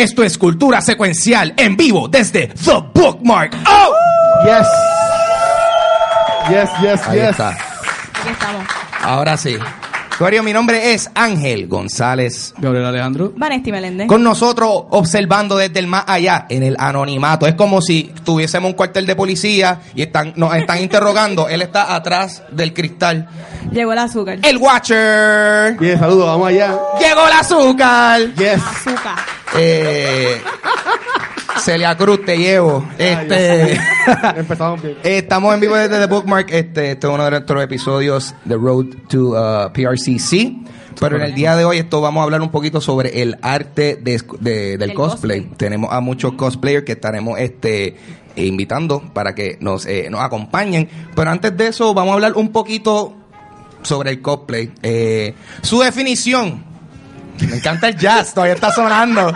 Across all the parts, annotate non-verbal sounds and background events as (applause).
Esto es cultura secuencial en vivo desde The Bookmark. ¡Oh! Yes. Yes, yes, Ahí yes. está. Aquí estamos. Ahora sí. Corio, mi nombre es Ángel González. Gabriel Alejandro. Vanesti Meléndez. Con nosotros observando desde el más allá, en el anonimato. Es como si tuviésemos un cuartel de policía y están, nos están (laughs) interrogando. Él está atrás del cristal. Llegó el azúcar. El Watcher. Bien, saludos, vamos allá. Llegó el azúcar. Yes. Azúcar. Eh, Celia Cruz, te llevo. Este. (laughs) Empezamos bien. Estamos en vivo desde The Bookmark. Este, este es uno de nuestros episodios The Road to uh, PRCC. Pero en el día de hoy esto vamos a hablar un poquito sobre el arte de- de- del El cosplay. cosplay. Tenemos a muchos cosplayers que estaremos este invitando para que nos, eh, nos acompañen. Pero antes de eso vamos a hablar un poquito sobre el cosplay. Eh, su definición. Me encanta el jazz, todavía está sonando.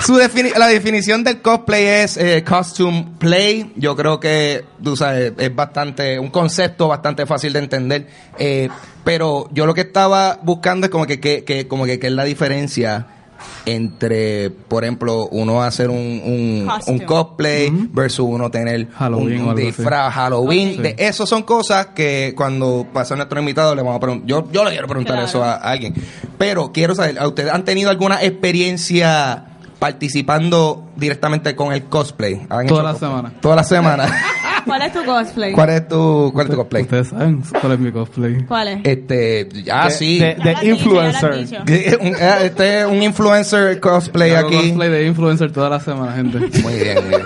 Su defini- la definición del cosplay es eh, costume play. Yo creo que, tú sabes, es bastante, un concepto bastante fácil de entender. Eh, pero yo lo que estaba buscando es como que, que, que- como que, qué es la diferencia entre, por ejemplo, uno hacer un, un, cosplay versus uno tener Halloween un, disfraz Halloween. Ok. De, eso son cosas que cuando pasa nuestro invitado le vamos a preguntar. Yo, yo le quiero preguntar Claro. eso a, a alguien. Pero quiero saber, ¿a ¿ustedes han tenido alguna experiencia participando directamente con el cosplay? ¿Han Toda la cosplay? semana. Toda la semana. (laughs) ¿Cuál es tu cosplay? ¿Cuál es tu, cuál es tu cosplay? Ustedes saben cuál es mi cosplay. ¿Cuál es? Este, ah, De- sí. de- dicho, influencer. (laughs) eh, Este es un influencer cosplay Hago aquí. cosplay de influencer toda la semana, gente. Muy bien, muy bien.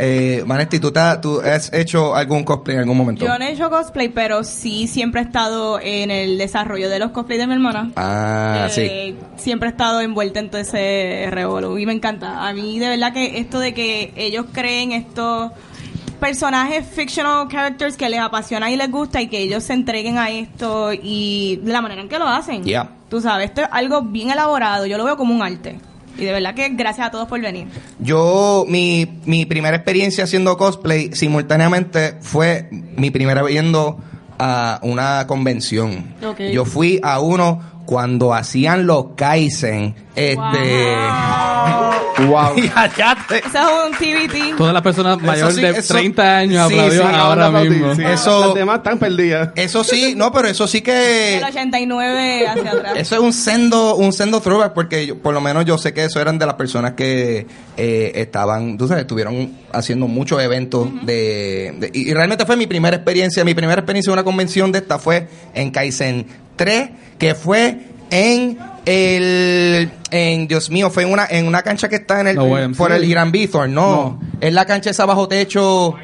Eh, Manetti, ¿tú, ¿tú has hecho algún cosplay en algún momento? Yo no he hecho cosplay, pero sí siempre he estado en el desarrollo de los cosplays de mi hermana. Ah, sí. Eh, Siempre he estado envuelta en todo ese revolú y me encanta. A mí de verdad que esto de que ellos creen estos personajes fictional characters que les apasiona y les gusta y que ellos se entreguen a esto y de la manera en que lo hacen. Yeah. Tú sabes, esto es algo bien elaborado, yo lo veo como un arte. Y de verdad que gracias a todos por venir. Yo, mi, mi primera experiencia haciendo cosplay simultáneamente fue mi primera vez yendo a una convención. Ok. Yo fui a uno cuando hacían los Kaizen. Este. Wow. (laughs) Y allá te- Eso es un TBT. Todas las personas mayores sí, de eso- 30 años sí, sí, ahora mismo. sí. Eso- Las demás están perdidas. Eso sí, no, pero eso sí que. Del 89 hacia atrás. Eso es un sendo, un sendo throwback porque yo- por lo menos yo sé que eso eran de las personas que eh, estaban, tú sabes, estuvieron haciendo muchos eventos de, de- y, y realmente fue mi primera experiencia, mi primera experiencia en una convención de esta fue en Kaizen 3, que fue en el, en Dios mío, fue en una, en una cancha que está en el, La YMCA. por el Irán Bithorn, no, No. es la cancha esa bajo techo.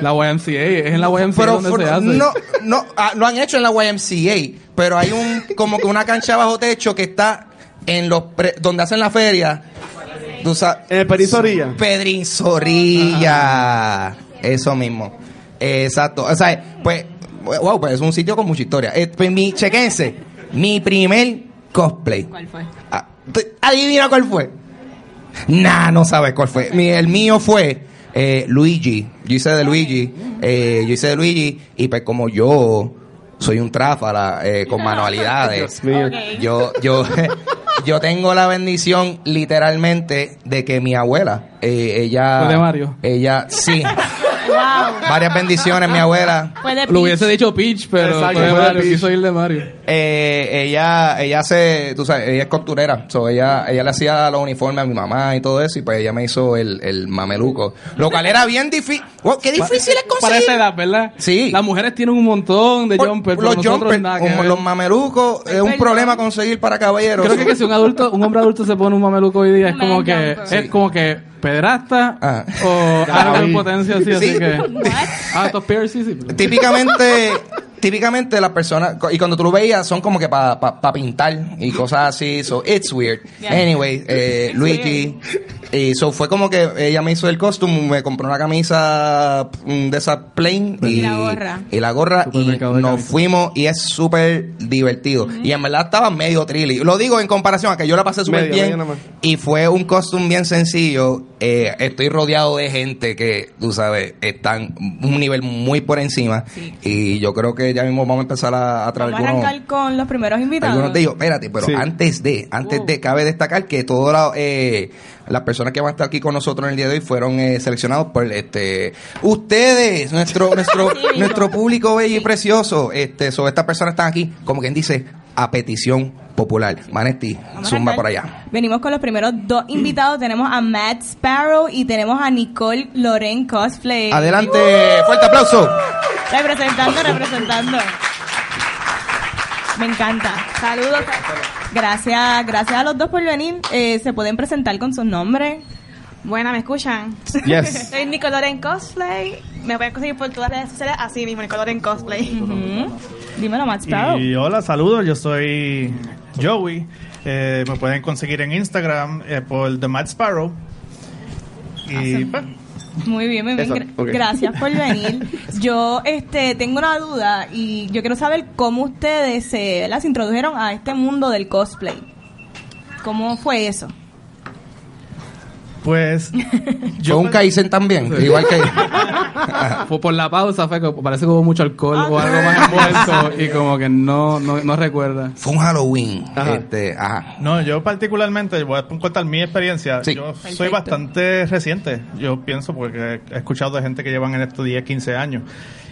La YMCA, es en la YMCA Pero donde for- se hace. no, no, ah, lo han hecho en la YMCA, pero hay un como que una cancha bajo techo que está en los pre- donde hacen la feria. Tú sabes, En el Pedrín Zorrilla. Pedrín Zorrilla. Eso mismo. Exacto. O sea, pues, wow, pues es un sitio con mucha historia. Eh, pues mi, chequense, mi primer cosplay. ¿Cuál fue? Ah, ¿tú- Adivina cuál fue. Nah, no sabes cuál fue. Mi- el mío fue eh, Luigi. Yo hice de Luigi. eh, yo hice de Luigi. Y pues como yo soy un tráfala eh, con manualidades. (laughs) Yo, yo, (laughs) yo tengo la bendición literalmente de que mi abuela, eh, ella... ¿Fue de Mario? Ella, sí. (laughs) Wow. Varias bendiciones, mi abuela. Lo hubiese dicho Peach, pero Exacto, fue de fue de Mario, Peach. quiso ir de Mario. Eh, ella, ella hace, tú sabes, ella es costurera, so ella, ella le hacía los uniformes a mi mamá y todo eso, y pues ella me hizo el, el mameluco, lo cual era bien difícil, wow, qué difícil es Para conseguir. esa edad, ¿verdad? Sí. Las mujeres tienen un montón de jumpers, pero los jumpers, que los mamelucos, es un Perdón. problema conseguir para caballeros. Creo que, que si un adulto, un hombre adulto se pone un mameluco hoy día es como que es como que pedrasta Ah. o (laughs) algo en Sí. potencia así, así Sí. que (laughs) What? ah, estos típicamente, típicamente las personas, y cuando tú lo veías, son como que para pintar y cosas así, so it's weird. Yeah. Anyway, eh, Luigi, Y eso fue como que ella me hizo el costume, me compró una camisa mm, de esa plain y, Y la gorra. y la gorra y nos fuimos y es súper divertido. Y en verdad estaba medio trilly. Lo digo en comparación a que yo la pasé súper bien y fue un costume bien sencillo. Eh, estoy rodeado de gente que, tú sabes, están un nivel muy por encima y yo creo que ya mismo vamos a empezar a, a traer Vamos a algunos, arrancar con los primeros invitados. algunos de ellos. Espérate, pero Sí. antes de, antes de, cabe destacar que todas eh, las personas que van a estar aquí con nosotros en el día de hoy fueron eh, seleccionados por este ustedes, nuestro (laughs) nuestro Sí, nuestro público bello y precioso. Este, sobre estas personas están aquí, como quien dice, a petición popular. A zumba por allá. Venimos con los primeros dos (clears throat) invitados. Tenemos a Matt Sparrow y tenemos a Nicole Loren Cosplay. Adelante, fuerte aplauso. Representando, representando. Me encanta. Saludos. Gracias, gracias a los dos por venir. Eh, ¿Se pueden presentar con sus nombres? Buena, ¿me escuchan? Yes. (laughs) Soy Nicoloren Cosplay. Me pueden conseguir por todas las redes sociales así mismo, Nicoloren Cosplay. Ujú. Dímelo, Matt Sparrow. Y hola, saludos, yo soy Joey. Eh, me pueden conseguir en Instagram eh, por The Mad Sparrow. Y pues, Muy bien, muy bien. Gra-. Gracias por venir. (laughs) Yo este tengo una duda y yo quiero saber cómo ustedes se, ¿verdad? se introdujeron a este mundo del cosplay. ¿Cómo fue eso? Pues (laughs) Fue un Kaizen también, igual que (laughs) Fue por la pausa, fue que parece que hubo mucho alcohol Ah. o algo más envuelto y como que no, no, no recuerda. fue un Halloween. Ajá. Este, ajá. No, yo particularmente, voy a contar mi experiencia. Sí. Yo soy bastante reciente, yo pienso, porque he escuchado de gente que llevan en esto 10, 15 años.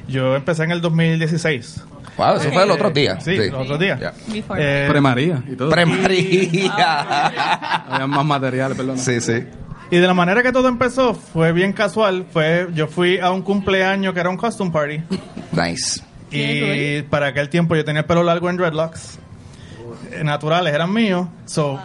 Yo empecé en el 2016. Wow, eso fue el otro día. Sí. Ya. Before. Eh, Pre-María y todo. Premaría. (laughs) Había más material, perdón. sí, sí. Y de la manera que todo empezó fue bien casual. Fue, yo fui a un cumpleaños que era un costume party. (laughs) Nice. Y para aquel tiempo yo tenía el pelo largo en dreadlocks. Naturales, eran míos. So,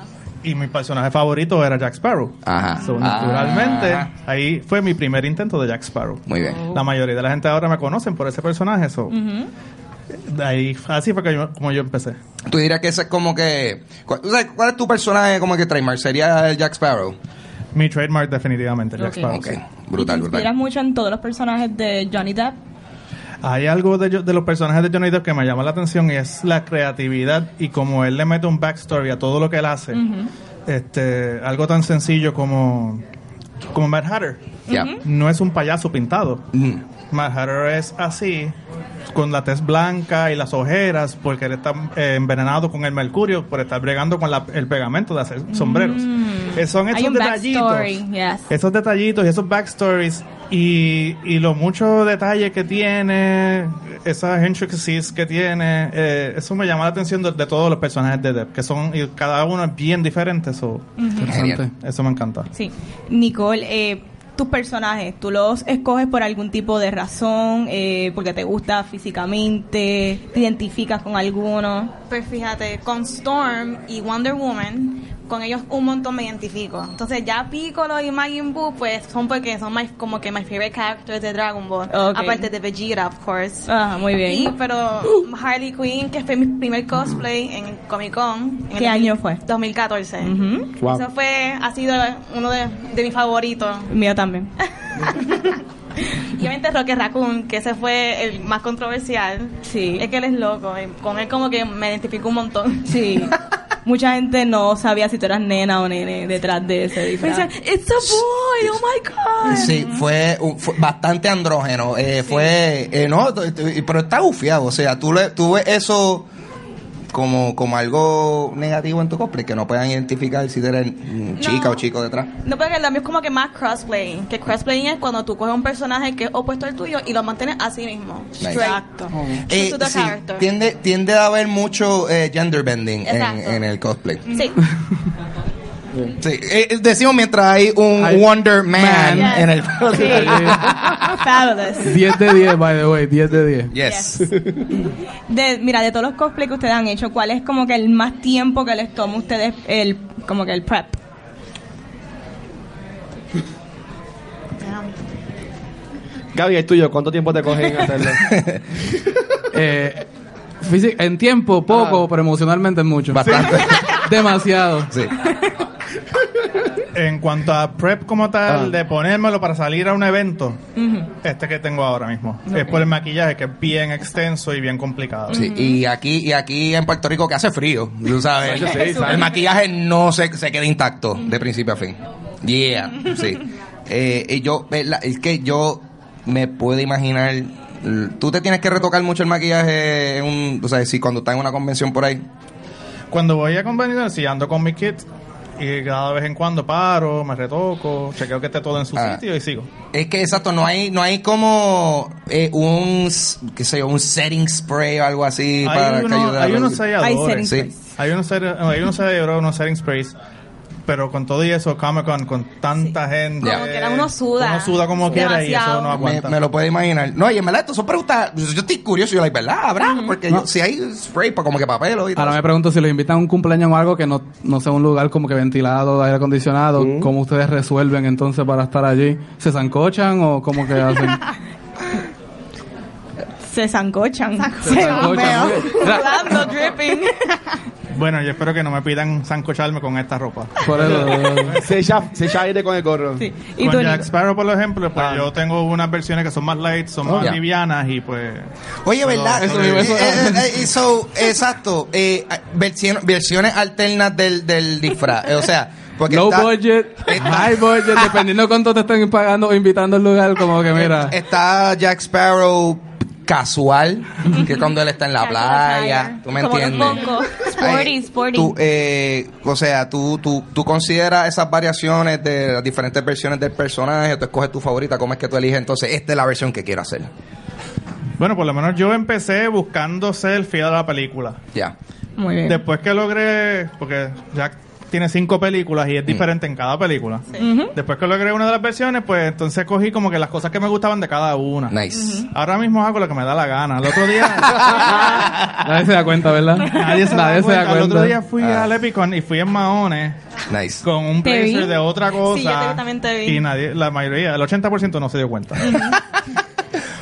y mi personaje favorito era Jack Sparrow. Ajá. So, naturalmente, ahí fue mi primer intento de Jack Sparrow. Muy bien. La mayoría de la gente ahora me conocen por ese personaje. So, de ahí, así fue que yo- como yo empecé. Tú dirías que ese es como que. ¿Cuál, o sea, ¿cuál es tu personaje como que trademark? ¿Sería el Jack Sparrow? Mi trademark definitivamente, Jack Ok. Sparrow. Ok, sí. brutal, ¿Te inspiras brutal. mucho en todos los personajes de Johnny Depp? Hay algo de, los personajes de Johnny Depp que me llama la atención y es la creatividad y como él le mete un backstory a todo lo que él hace. este, algo tan sencillo como, como Mad Hatter. Ya. No es un payaso pintado. Mm. Hatter es así, con la tez blanca y las ojeras, porque él está eh, envenenado con el mercurio por estar bregando con la- el pegamento de hacer sombreros. Eh, son esos detallitos. yes. Esos detallitos y esos backstories y, y los muchos detalles que tiene, esas intricacies que tiene, eh, eso me llama la atención de, de todos los personajes de Depp, que son, y cada uno es bien diferente, eso, Interesante. eso me encanta. Sí. Nicole, eh, tus personajes, ¿tú los escoges por algún tipo de razón? Eh, ¿Porque te gusta físicamente? ¿Te identificas con alguno? Pues fíjate, con Storm y Wonder Woman, con ellos un montón me identifico. Entonces ya Piccolo y Majin Buu, pues son porque son my- como que my favorite characters de Dragon Ball. Aparte de Vegeta, of course. Ah, muy Y, bien. pero Harley Quinn, que fue mi primer cosplay en Comic Con. en ¿Qué el año fue? 2014. Ujú. Wow. Eso fue, ha sido uno de, de mis favoritos. Mío también. (laughs) Y obviamente Rocket Raccoon, que ese fue el más controversial. Sí. Es que él es loco. y Con él como que me identifico un montón. Sí. (laughs) Mucha gente no sabía si tú eras nena o nene detrás de ese disfraz. It's a boy, oh my god. Sí, fue, bastante andrógeno. Eh, Fue, eh, no, pero está bufiado. O sea, tú, le, tú ves eso como, como algo negativo en tu cosplay, que no puedan identificar si eres chica No. o chico detrás. No, porque mío es como que más crossplay. Que crossplay es cuando tú coges un personaje que es opuesto al tuyo y lo mantienes así mismo. Nice. Exacto. Eh, sí, character. tiende, tiende a haber mucho eh, gender bending en, en el cosplay. Sí. (laughs) Sí, eh, decimos mientras hay un Hay Wonder Man, Man. en el (laughs) Sí. (laughs) Fabulous. 10 de 10, by the way, 10 de 10. Yes. De, mira, de todos los cosplays que ustedes han hecho, ¿cuál es como que el más tiempo que les toma a ustedes el, como que el prep? Gaby, el tuyo, ¿cuánto tiempo te cogen (laughs) hacerlo? Eh, en tiempo, poco, pero emocionalmente mucho. Bastante. Demasiado. Sí. En cuanto a prep como tal, Ah. de ponérmelo para salir a un evento, este que tengo ahora mismo. Es por el maquillaje, que es bien extenso y bien complicado. Sí, y aquí y aquí en Puerto Rico que hace frío, tú sabes. Sí, el maquillaje no se, se queda intacto de principio a fin. Yeah, sí. Eh, y yo, ¿verdad? es que yo me puedo imaginar. Tú te tienes que retocar mucho el maquillaje, en un, o sea, si cuando estás en una convención por ahí. Cuando voy a convenciones, si ando con mi kit, y cada vez en cuando paro, me retoco, chequeo que esté todo en su Ah. sitio y sigo. Es que exacto, no hay, no hay como eh, un, qué sé yo, un setting spray o algo así para Hay, que uno- ayude a hay unos. Hay selladores. setting Sí. sprays. Hay unos, hay unos selladores, unos setting sprays. Pero con todo y eso, Comic Con, con tanta gente. Como quiera, uno suda. Uno suda como quiera y eso no Me, aguanta. me lo puedo imaginar. No, y en verdad, esto son preguntas. Yo estoy curioso. Yo, like, ¿verdad? ¿Habrá? Porque yo- si hay spray, pues como que papel y todo. Ahora me pregunto si los invitan a un cumpleaños o algo que no, no sea un lugar como que ventilado, aire acondicionado, ¿cómo ustedes resuelven entonces para estar allí? ¿Se zancochan o cómo que hacen? Se zancochan. Se zancochan. Dripping. Bueno, yo espero que no me pidan sancocharme con esta ropa. por eso. (laughs) Se echa, se echa aire con el gorro. Sí. ¿Y con Jack? Sparrow, por ejemplo, pues Ah. yo tengo unas versiones que son más light, son Oh, más ya. livianas y pues... Oye, ¿verdad? Eso Eh, mismo, eso- eh, eh, eh, so, exacto. Eh, versión- versiones alternas del, del disfraz. Eh, o sea, porque Low está, budget, está- high budget, dependiendo de cuánto te estén pagando o invitando al lugar, como que mira. está Jack Sparrow casual, que cuando él está en la playa. ¿Tú me Como entiendes? Sporty, sporty. Tú, eh, o sea, tú, tú, tú consideras esas variaciones de las diferentes versiones del personaje, tú escoges tu favorita, cómo es que tú eliges, entonces esta es la versión que quiero hacer. Bueno, por lo menos yo empecé buscando ser fiel a la película. Ya. Muy bien. Después que logré, porque Jack tiene cinco películas y es diferente en cada película. Después que logré una de las versiones, pues entonces cogí como que las cosas que me gustaban de cada una. Nice. Ahora mismo hago lo que me da la gana. El otro día, (laughs) Nadie se da cuenta, ¿verdad? nadie se, da, cuenta. El otro día fui Ah. al Epicon y fui en Mahones Nice. con un blazer de otra cosa. Sí, yo también te vi. Y nadie, la mayoría, el 80% no se dio cuenta.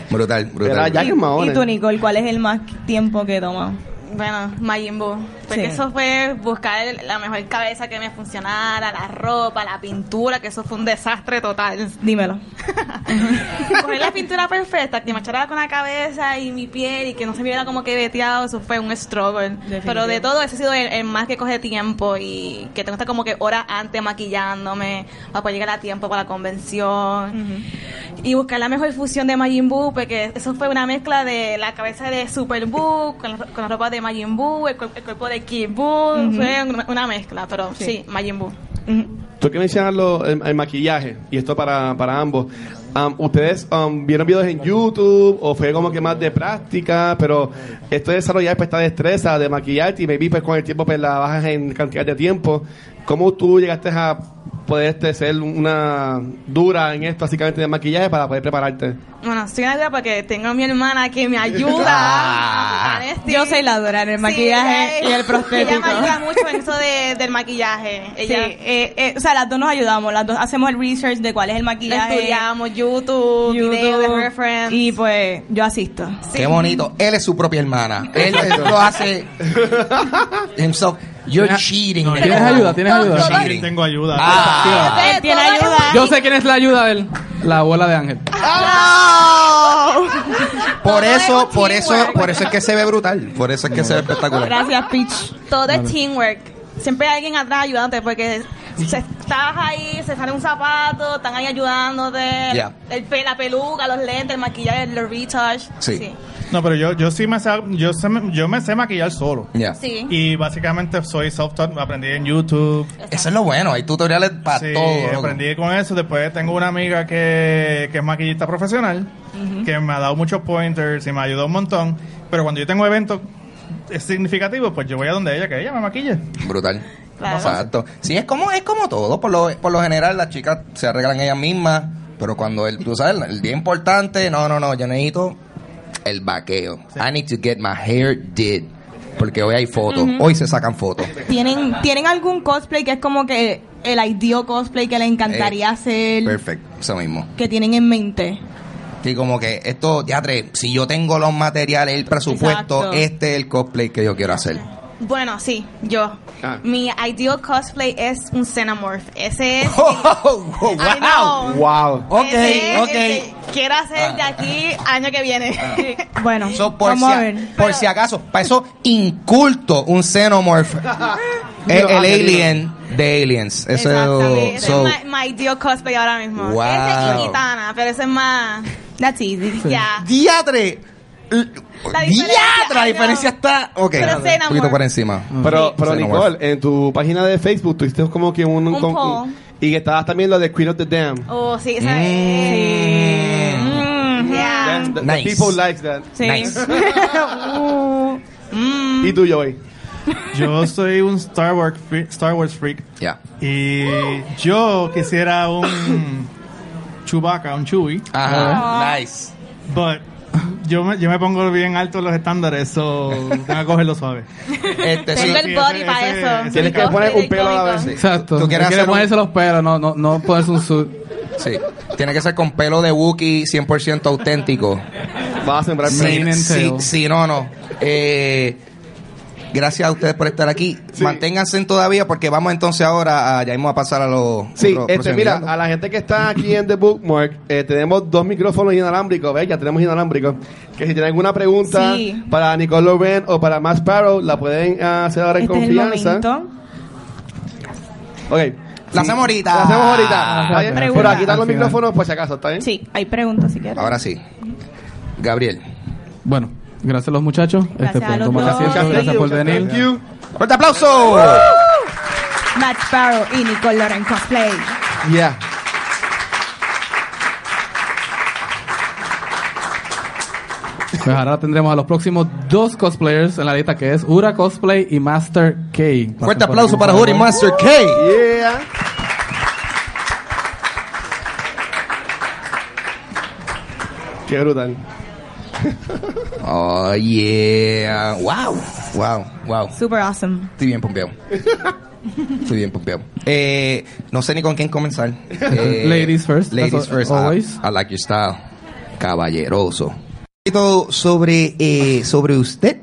Brutal, brutal. En Mahones. ¿Y tú, Nicole, cuál es el más tiempo que toma? Bueno, Majin Buu. Porque Sí. eso fue buscar la mejor cabeza que me funcionara, la ropa, la pintura, que eso fue un desastre total. Dímelo. (laughs) Coger la pintura perfecta, que me echara con la cabeza y mi piel y que no se viera como que veteado, eso fue un struggle. Definitivo. Pero de todo, ese ha sido el, el más que coge tiempo y que tengo que estar como que horas antes maquillándome para poder llegar a tiempo para la convención. Y buscar la mejor fusión de Majin Buu, porque eso fue una mezcla de la cabeza de Super Buu con la, con la ropa de Majin Buu, el, el cuerpo de Kid Buu, fue una, una mezcla, pero sí, Majin Buu. Tú que mencionas lo- el, el maquillaje, y esto para, para ambos. Um, ¿Ustedes um, vieron videos en YouTube o fue como que más de práctica? Pero esto de desarrollar pues, esta destreza de maquillarte y maybe pues, con el tiempo pues, la bajas en cantidad de tiempo. ¿Cómo tú llegaste a poder este, ser una dura en esto básicamente de maquillaje para poder prepararte? Bueno, estoy en la duda porque tengo a mi hermana que me ayuda. Ah. Yo soy la dura en el Sí, maquillaje ella- y el prostético. Ella me ayuda mucho en eso de, del maquillaje. Sí, Ella eh, eh, o sea, las dos nos ayudamos, las dos hacemos el research de cuál es el maquillaje. estudiamos YouTube, videos de reference. y pues yo asisto. Sí. Qué bonito. Él es su propia hermana. Él, (laughs) él lo hace himself. You're cheating. no, ¿Tienes ayuda? ¿Tienes ayuda? Sí, tengo ayuda. Ah. Él tiene ayuda. Yo sé quién es la ayuda de él. La abuela de Ángel. Por Todo eso, es por eso, por eso es que se ve brutal. Por eso es que se ve espectacular. Gracias, Peach. Todo es teamwork. Siempre hay alguien atrás ayudándote porque se- estás ahí, se sale un zapato, están ahí ayudándote. Ya. El pe- la peluca, los lentes, el maquillaje, el retouch. Sí. No, pero yo, yo sí me sé, yo, sé- yo me sé maquillar solo. Ya. Sí. Y básicamente soy self-taught, aprendí en YouTube. Eso es lo bueno. Hay tutoriales para Sí, todo. aprendí con eso. Después tengo una amiga que, que es maquillista profesional, que me ha dado muchos pointers y me ha ayudado un montón. Pero cuando yo tengo eventos significativos, pues yo voy a donde ella, que ella me maquille. Brutal. Claro. Exacto. Sí, es como, es como todo. Por lo, por lo general, las chicas se arreglan ellas mismas. Pero cuando el, tú sabes, el día importante, no, no, no, yo necesito el vaqueo. I need to get my hair did. Porque hoy hay fotos. Hoy se sacan fotos. ¿Tienen, ¿Tienen algún cosplay que es como que el ideal cosplay que les encantaría Eh, hacer? Perfecto. Eso mismo. Que tienen en mente. Sí, como que esto, teatre, si yo tengo los materiales, el presupuesto, Exacto. este es el cosplay que yo quiero hacer. Bueno, sí, yo. Ah. Mi ideal cosplay es un Xenomorph. Ese es. (laughs) Oh, know. Wow. Ok, Ese es ok. quiero hacer de aquí año que viene. (laughs) Bueno, So, por, si vamos a a- ver. por si acaso, para eso inculto un xenomorph. (laughs) el, el alien de aliens. Eso, Exactamente. Ese so, es mi, mi ideal cosplay ahora mismo. Wow. Ese y Gitana, pero ese es más. That's easy. Ya. diatre. La diferencia, la diferencia está. Ok, Pero un poquito por encima. Pero, pero Xenomorph. Nicole, en tu página de Facebook tuviste como que un... Un con- poll. y que estabas también lo de Queen of the Dam. Oh, sí, esa Mm. es. Mm, yeah. The, the Nice. people likes that. Sí. Nice. (laughs) Mm. ¿Y tú, Joey? Yo soy un Star Wars freak, Star Wars freak Ya. y yo quisiera un (coughs) Chewbacca, un Chewie, Ajá. Nice. but (laughs) yo me, yo me pongo bien alto los estándares, so tengo que cogerlo suave. (laughs) Este, sí. Tengo el body ese- para ese- eso. ese- Tienes que poner un pelo a la vez. Exacto. Tú quieres quieres hacer un- ponerse los pelos, no, no, no ponerse un suit. Sí. Tiene que ser con pelo de Wookiee 100% auténtico. Vas a sembrar Sí, and sí, tail. sí, no, no. Eh, gracias a ustedes por estar aquí. Sí. Manténganse todavía porque vamos entonces ahora a, ya vamos a pasar a los Sí, otros este, mira, a la gente que está aquí en The Bookmark, eh, tenemos dos micrófonos inalámbricos, ¿ves? Ya tenemos inalámbricos. Que si tienen alguna pregunta Sí. para Nicole Loren o para Matt Sparrow, la pueden ah, hacer ahora en Este es el confianza. momento. Ok. La hacemos ahorita. La hacemos ahorita. Pregunta. Pero aquí están los micrófonos por si acaso, ¿está bien? Sí, hay preguntas si quieres. Ahora sí. Gabriel. Bueno, gracias a los muchachos. Gracias este, a por los dos. asiento, gracias por venir. Thank you. ¡Fuerte aplauso! Matt Sparrow y Nicole Loren Cosplay. Yeah. Pues ahora tendremos a los próximos dos cosplayers en la lista que es Ura Cosplay y Master K. Pasen Fuerte aplauso para Juri favor. Master K. Yeah. Qué brutal. Oh, yeah. Wow. Wow. Wow. Super awesome. Estoy bien pompeado. Estoy bien pompeado. Eh, no sé ni con quién comenzar. (laughs) Eh, Ladies first, Ladies first. always. I, I like your style. Caballeroso. Un poquito sobre, eh, sobre usted,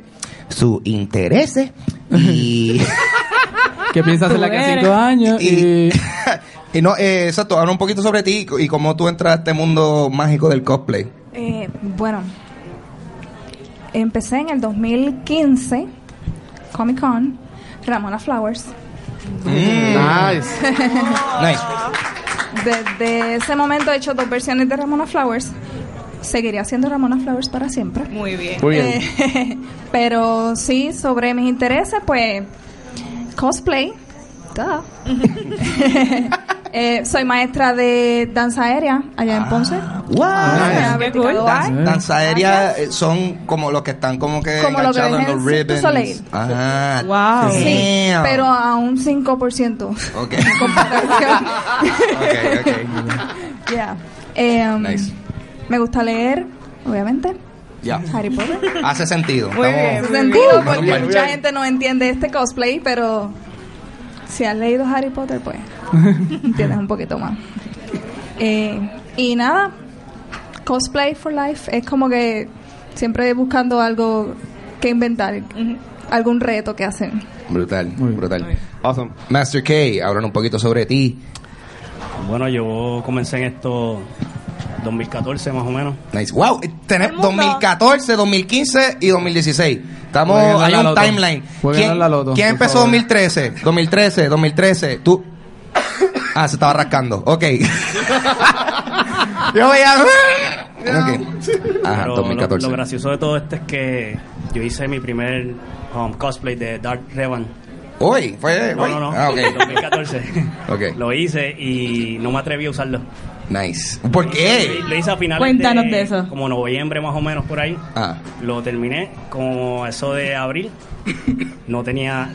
su intereses y... (laughs) ¿Qué piensas hacer Tú aquí a eres. cinco años? y, Y... (laughs) y no, eh, exacto, habla un poquito sobre ti y cómo tú entras a este mundo mágico del cosplay. Eh, bueno, empecé en el 2015, Comic Con, Ramona Flowers. Nice. (laughs) Nice. Desde ese momento he hecho dos versiones de Ramona Flowers. Seguiré haciendo Ramona Flowers para siempre. Muy bien. Muy bien. Eh, (laughs) pero sí, sobre mis intereses, pues cosplay. Duh. (laughs) Eh, soy maestra de danza aérea allá en Ponce. Wow. Maestra vertical art. Dan- danza aérea eh, son como los que están como que Como lo que enganchados en los ribbons. Soleil. Ah, Wow. Sí, damn. pero a un 5%. Ok. (laughs) en comparación. ok, ok. (laughs) Yeah. Eh, Nice. Me gusta leer, obviamente. Ya. Harry Potter. Hace sentido. Muy Estamos- bien. Hace sentido porque mucha gente no entiende este cosplay, pero si has leído Harry Potter, pues (laughs) entiendes un poquito más. Eh, y nada, cosplay for life es como que siempre buscando algo que inventar, algún reto que hacer. Brutal, brutal. Awesome. Master K, hablan un poquito sobre ti. Bueno, yo comencé en esto 2014 más o menos. Nice. Wow, mundo. 2014, 2015 y 2016. Estamos, Jueguen hay la un loto. timeline. Jueguen ¿Quién, la loto, quién por empezó favor. 2013? 2013, 2013. Tú. Ah, se estaba rascando. Ok. (laughs) Yo veía. Ok. Ajá, Pero lo, 2014. lo gracioso de todo esto es que yo hice mi primer um, cosplay de Dark Revan. Hoy, fue. No, hoy. no, no, Ah, ok. (laughs) en 2014. Ok. Lo hice y no me atreví a usarlo. Nice. ¿Por qué? Lo hice a finales Cuéntanos de eso. Como noviembre más o menos por ahí. Ah. Lo terminé como eso de abril. No tenía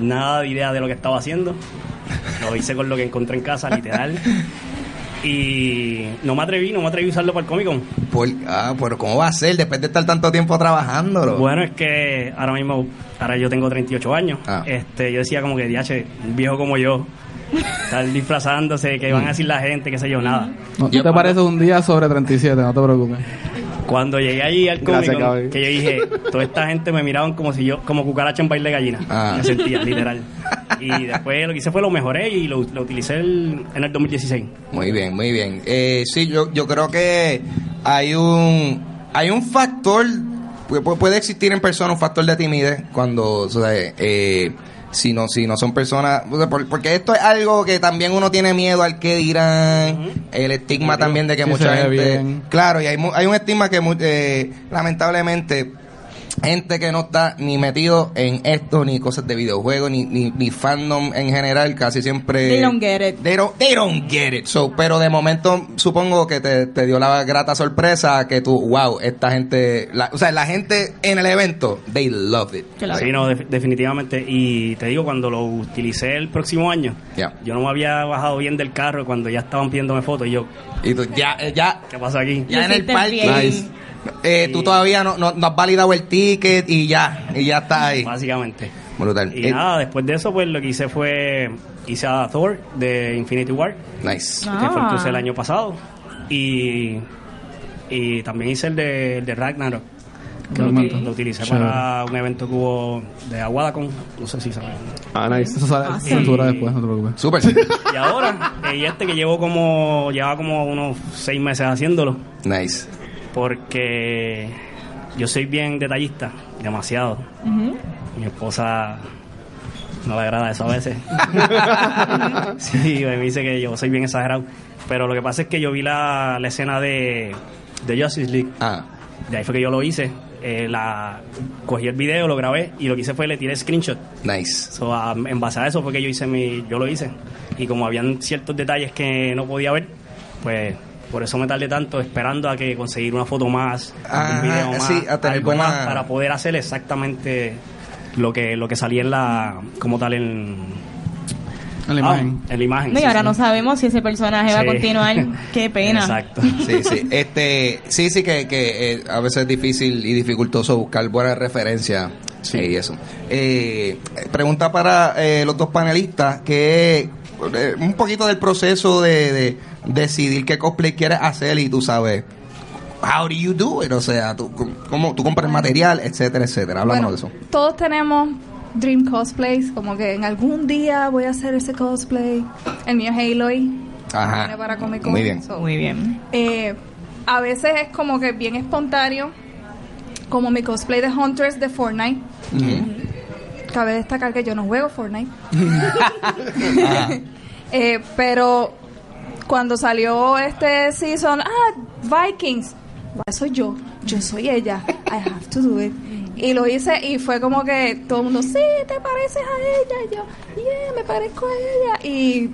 nada de idea de lo que estaba haciendo. Lo hice con lo que encontré en casa, literal. Y no me atreví, no me atreví a usarlo para el Comic Con. Por- ah, pero ¿cómo va a ser después de estar tanto tiempo trabajándolo? Bueno, es que ahora mismo, ahora yo tengo 38 años. Ah. Este, yo decía como que, diache, un viejo como yo, estar disfrazándose, que van a decir la gente, qué sé yo, nada. No, Yo- te pareces un día sobre 37, no te preocupes. Cuando llegué allí al Gracias, cómico, Gaby. que yo dije, toda esta gente me miraban como si yo, como cucaracha en baile de gallina. Ah. Me sentía, literal. Y después lo que hice fue lo mejoré y lo, lo utilicé el- en el 2016. Muy bien, muy bien. Eh, sí, yo, yo creo que hay un hay un factor pu- pu- puede existir en persona un factor de timidez cuando o sea, eh, si no si no son personas porque esto es algo que también uno tiene miedo al que dirán el estigma también de que Sí, mucha gente bien. claro y hay mu- hay un estigma que eh, lamentablemente gente que no está ni metido en esto, ni cosas de videojuegos, ni, ni, ni fandom en general, casi siempre... They don't get it. They don't, they don't get it. So, pero de momento supongo que te, te dio la grata sorpresa que tú, wow, esta gente... la- o sea, la gente en el evento, they love it. Claro. Sí, no, def- definitivamente. Y te digo, cuando lo utilicé el próximo año, Ya. yo no me había bajado bien del carro cuando ya estaban pidiéndome fotos. Y yo, Y tú, ya, ya, ¿qué pasa aquí? ya en el bien. Nice. Eh, tú todavía no, no, no has validado el ticket y ya, y ya está ahí. Básicamente. Brutal. Y Eh, nada, después de eso, pues lo que hice fue, hice a Thor de Infinity War, Nice. Ah. que fue el que usé el año pasado. Y, y también hice el de, el de Ragnarok. Que lo, lo utilicé Chévere. para un evento que hubo de Aguadacon, no sé si saben. Ah, nice. Eso sale censura después, no te preocupes. Súper. (laughs) Y ahora, eh, y este que llevo como, lleva como unos seis meses haciéndolo, nice. Porque yo soy bien detallista, demasiado. Mi esposa no le agrada eso a veces. (laughs) sí, me dice que yo soy bien exagerado. Pero lo que pasa es que yo vi la, la escena de, de Justice League. Ah, De ahí fue que yo lo hice. Eh, la, cogí el video, lo grabé y lo que hice fue le tiré screenshot. nice. So, a- en base a eso fue que yo hice mi, yo lo hice. Y como habían ciertos detalles que no podía ver, pues por eso me tardé tanto esperando a que conseguir una foto más, Ah, un video más, sí, a tener algo buena- más para poder hacer exactamente lo que lo que salía en la como tal en, En la imagen. Ah, en la imagen. No, y sí, ahora sí. no sabemos si ese personaje va a Sí. continuar. (laughs) Qué pena. Exacto. (laughs) Sí, sí. Este, sí, sí que, que eh, a veces es difícil y dificultoso buscar buenas referencias eh, y eso. Eh, pregunta para eh, los dos panelistas que eh, un poquito del proceso de, de decidir qué cosplay quieres hacer y tú sabes how do you do it, o sea, tú, cómo tú compras material, etcétera, etcétera. Háblanos Bueno, de eso. todos tenemos dream cosplays, como que en algún día voy a hacer ese cosplay. El mío es Aloy. Ajá. Viene para Comic Con, Muy bien. so, Muy bien. eh, a veces es como que bien espontáneo, como mi cosplay de Hunters de Fortnite. Cabe destacar que yo no juego Fortnite. (laughs) (laughs) Eh, pero cuando salió este season, ah, Vikings, soy yo, yo soy ella, I have to do it. Y lo hice y fue como que todo el mundo, sí, te pareces a ella. Y yo, yeah, me parezco a ella. Y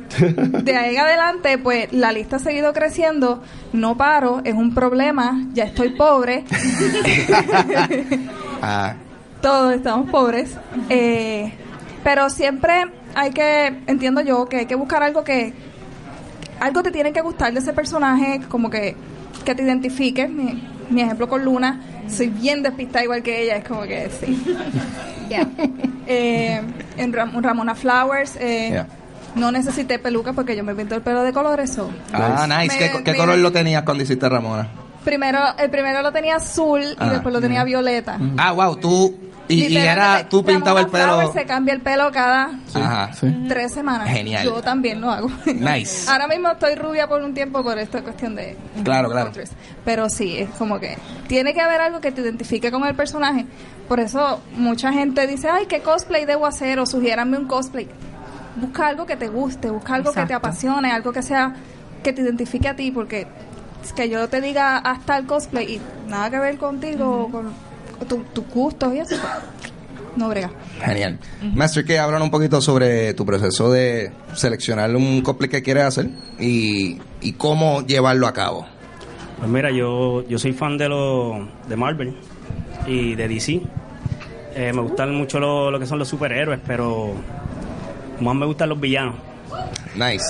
de ahí en adelante, pues la lista ha seguido creciendo. No paro, es un problema, ya estoy pobre. (laughs) Ah, Todos estamos pobres. Eh, pero siempre hay que, entiendo yo, que hay que buscar algo que, algo te tiene que gustar de ese personaje, como que, que te identifique. Mi, mi ejemplo con Luna, soy bien despistada igual que ella, es como que sí. (laughs) Yeah. Eh, en Ram- Ramona Flowers, eh, Yeah. no necesité peluca porque yo me pinto el pelo de colores. so. ah, nice. Me- ¿Qué, qué me- color lo tenías cuando hiciste Ramona? Primero, el primero lo tenía azul y Ah. después lo tenía violeta. Ah, wow, tú y, y era tú pintabas el pelo. Se cambia el pelo cada Ajá. Sí. tres semanas. Genial. Yo también lo hago. Nice. (laughs) Ahora mismo estoy rubia por un tiempo por esta cuestión de. Claro, claro. Pero sí, es como que tiene que haber algo que te identifique con el personaje. Por eso mucha gente dice, ay, ¿qué cosplay debo hacer? O sugiéranme un cosplay. Busca algo que te guste, busca algo que te apasione, algo que sea que te identifique a ti, porque es que yo te diga hasta el cosplay y nada que ver contigo, con, tu- gustos y eso, pues, no brega. Genial. Master, que hablan un poquito sobre tu proceso de seleccionar un cosplay que quieres hacer y, y cómo llevarlo a cabo. Pues mira, yo, yo soy fan de los de Marvel y de DC. Eh, me gustan mucho lo, lo que son los superhéroes, pero más me gustan los villanos. Nice.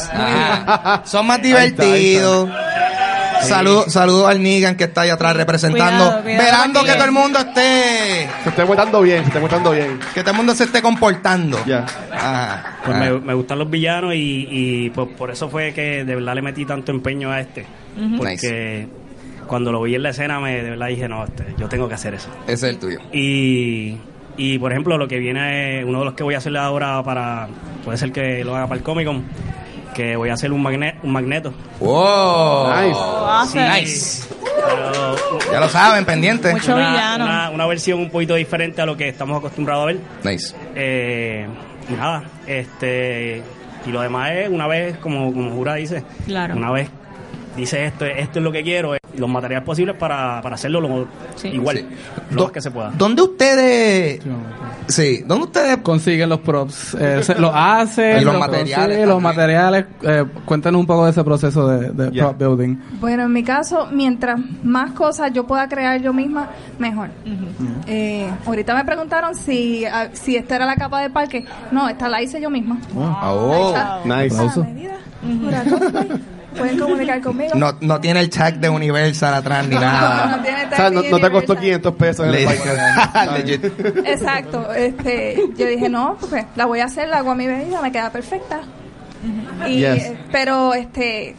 Son más Ahí está, ahí divertidos. Saludos saludo al Nigan que está ahí atrás representando, Cuidado, cuidado, esperando que todo el mundo esté, Se está votando bien, se está votando bien. que todo el mundo se esté comportando. Ya. Ajá. Pues me, me gustan los villanos y, y, pues por eso fue que de verdad le metí tanto empeño a este. Porque cuando lo vi en la escena, me de verdad dije, no, este, yo tengo que hacer eso. Ese es el tuyo. Y, y por ejemplo, lo que viene, uno de los que voy a hacer ahora para, puede ser que lo haga para el Comic Con, que voy a hacer un, magne- un magneto. Wow. Nice. Nice. Pero, Ya lo saben, pendiente. Mucho una, villano. una- una versión un poquito diferente a lo que estamos acostumbrados a ver. Nice. Eh, y nada, este y lo demás es una vez, como, como Jura dice, Claro. una vez dice esto, esto es lo que quiero, los materiales posibles para, para hacerlo lo- Sí. igual, Sí. lo Do- más que se pueda. ¿Dónde ustedes... Sí, ¿dónde ustedes... Consiguen los props, eh, se- los hacen, Y los los materiales los materiales. Eh, cuéntanos un poco de ese proceso de, de Yeah. prop building. Bueno, en mi caso, mientras más cosas yo pueda crear yo misma, mejor. Eh, ahorita me preguntaron si, ah, si esta era la capa de parque. No, esta la hice yo misma. Oh. Nice. Medida. (laughs) Pueden comunicar conmigo. No, no tiene el tag de Universal atrás ni (laughs) No, no nada. tiene O sea, no, no te costó Universal. 500 pesos en el podcast. (laughs) Exacto. Este, yo dije, no, pues la voy a hacer, la hago a mi medida, me queda perfecta. Y, Yes. eh, Pero este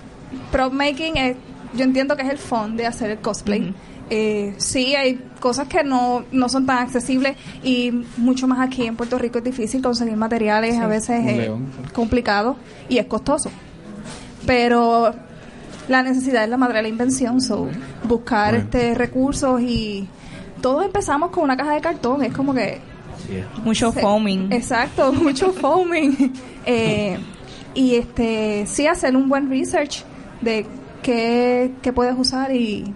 prop making es, yo entiendo que es el fun de hacer el cosplay. Eh, sí, hay cosas que no, no son tan accesibles y mucho más aquí en Puerto Rico es difícil conseguir materiales, a veces es león. complicado y es costoso. Pero la necesidad es la madre de la invención, so buscar este recursos y todos empezamos con una caja de cartón, es como que (laughs) Mucho foaming. Exacto, mucho foaming. Eh, y este sí hacer un buen research de qué, qué puedes usar y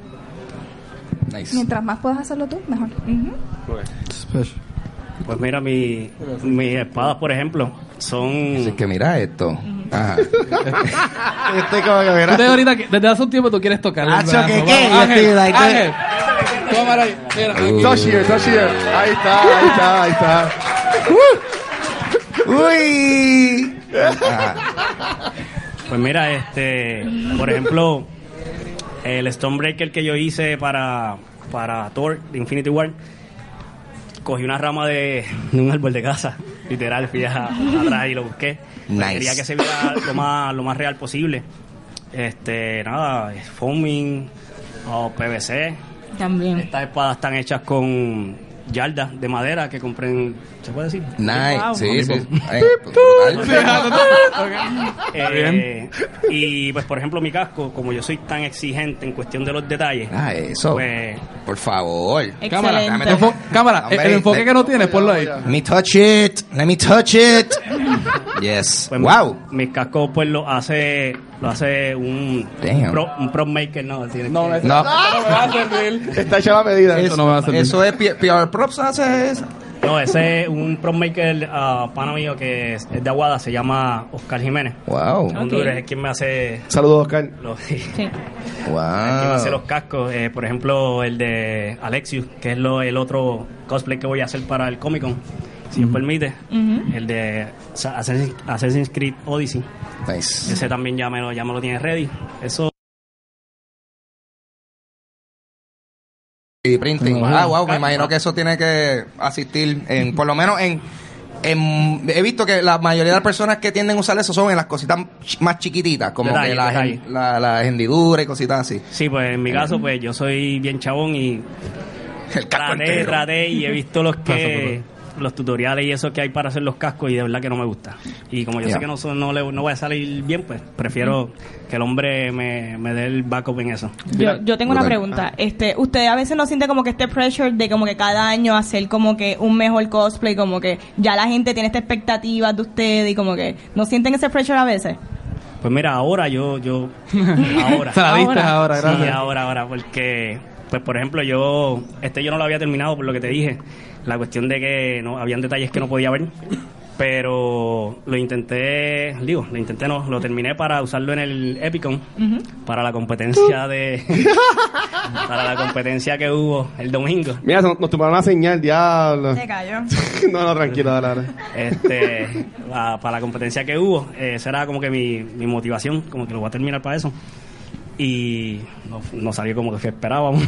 Nice. mientras más puedas hacerlo tú, mejor. Special. Pues mira, mi, mis espadas, por ejemplo, son... Así que mira esto. Ajá. (laughs) Este como que mira. Usted ahorita, que- desde hace un tiempo tú quieres tocar. Hacho, ¿qué, qué? Yo Ángel, estoy like Ángel. Tómala ahí. Mira, aquí. Touch here, touch here. Ahí está, ahí está, ahí está. Uy. Ajá. Pues mira, este, por ejemplo, el Stonebreaker que yo hice para, para Thor de Infinity War, cogí una rama de, de un árbol de casa, literal, fui a- atrás y lo busqué. Nice. Quería que se viera lo más, lo más real posible. Este, nada, foaming o PVC. También. Estas espadas están hechas con yardas de madera que compré en, ¿se puede decir? Nice. Wow. Sí, sí. Eh, y pues por ejemplo mi casco, como yo soy tan exigente en cuestión de los detalles, Ah, eso. pues Por favor. Cámara, enfo- cámara, el, Hombre, el enfoque que no tienes, ponlo ahí. Let me touch it. Let me touch it. (laughs) Yes. Pues wow. mi- mis cascos pues lo hace lo hace un un pro, un prop maker, no, tiene No, que- eso No. no me va a servir. Está hecha la medida. Eso no me va a servir. Eso es PR Props hace eso. no, ese es un prop maker ah, pana mío que es, es de Aguada, se llama Oscar Jiménez. Wow. Honduras es quien me hace Saludos, Oscar. los, (laughs) Sí. quien me hace los Wow. cascos, eh, por ejemplo el de Alexius, que es lo, el otro cosplay que voy a hacer para el Comic Con, si me permite, el de Sa- Assassin's, Assassin's Creed Odyssey. Nice. Ese también ya me lo, ya me lo tiene ready. Eso Y printing. Ah, wow. Me imagino que eso tiene que asistir en, por lo menos en, en- he visto que la mayoría de las personas que tienden a usar eso son en las cositas más chiquititas, como Detalle, que la, la, la hendidura y cositas así. Sí, pues en mi caso, pues yo soy bien chabón y El traté, traté y he visto los (laughs) que los tutoriales y eso que hay para hacer los cascos y de verdad que no me gusta. Y como yo sé que no, no, le, no voy a salir bien, pues prefiero que el hombre me, me dé el backup en eso. Yo, yo tengo una pregunta. Este, ¿Usted a veces no siente como que este pressure de como que cada año hacer como que un mejor cosplay, como que ya la gente tiene esta expectativa de usted y como que no sienten ese pressure a veces? Pues mira, ahora yo, yo, (laughs) ahora. La Ahora. ahora, Sí, gracias. ahora, ahora, porque, pues por ejemplo, yo, este yo no lo había terminado por lo que te dije, la cuestión de que no habían detalles que no podía ver, pero lo intenté, digo, lo intenté no, lo terminé para usarlo en el Epicon, para la competencia de, (laughs) para la competencia que hubo el domingo. Mira, nos, nos tomaron la señal, diablo. Se cayó. (laughs) no, no, tranquilo, dale, dale. Este, (laughs) la- para la competencia que hubo, eh, esa era como que mi, mi motivación, como que lo voy a terminar para eso. Y no, no salió como que esperábamos.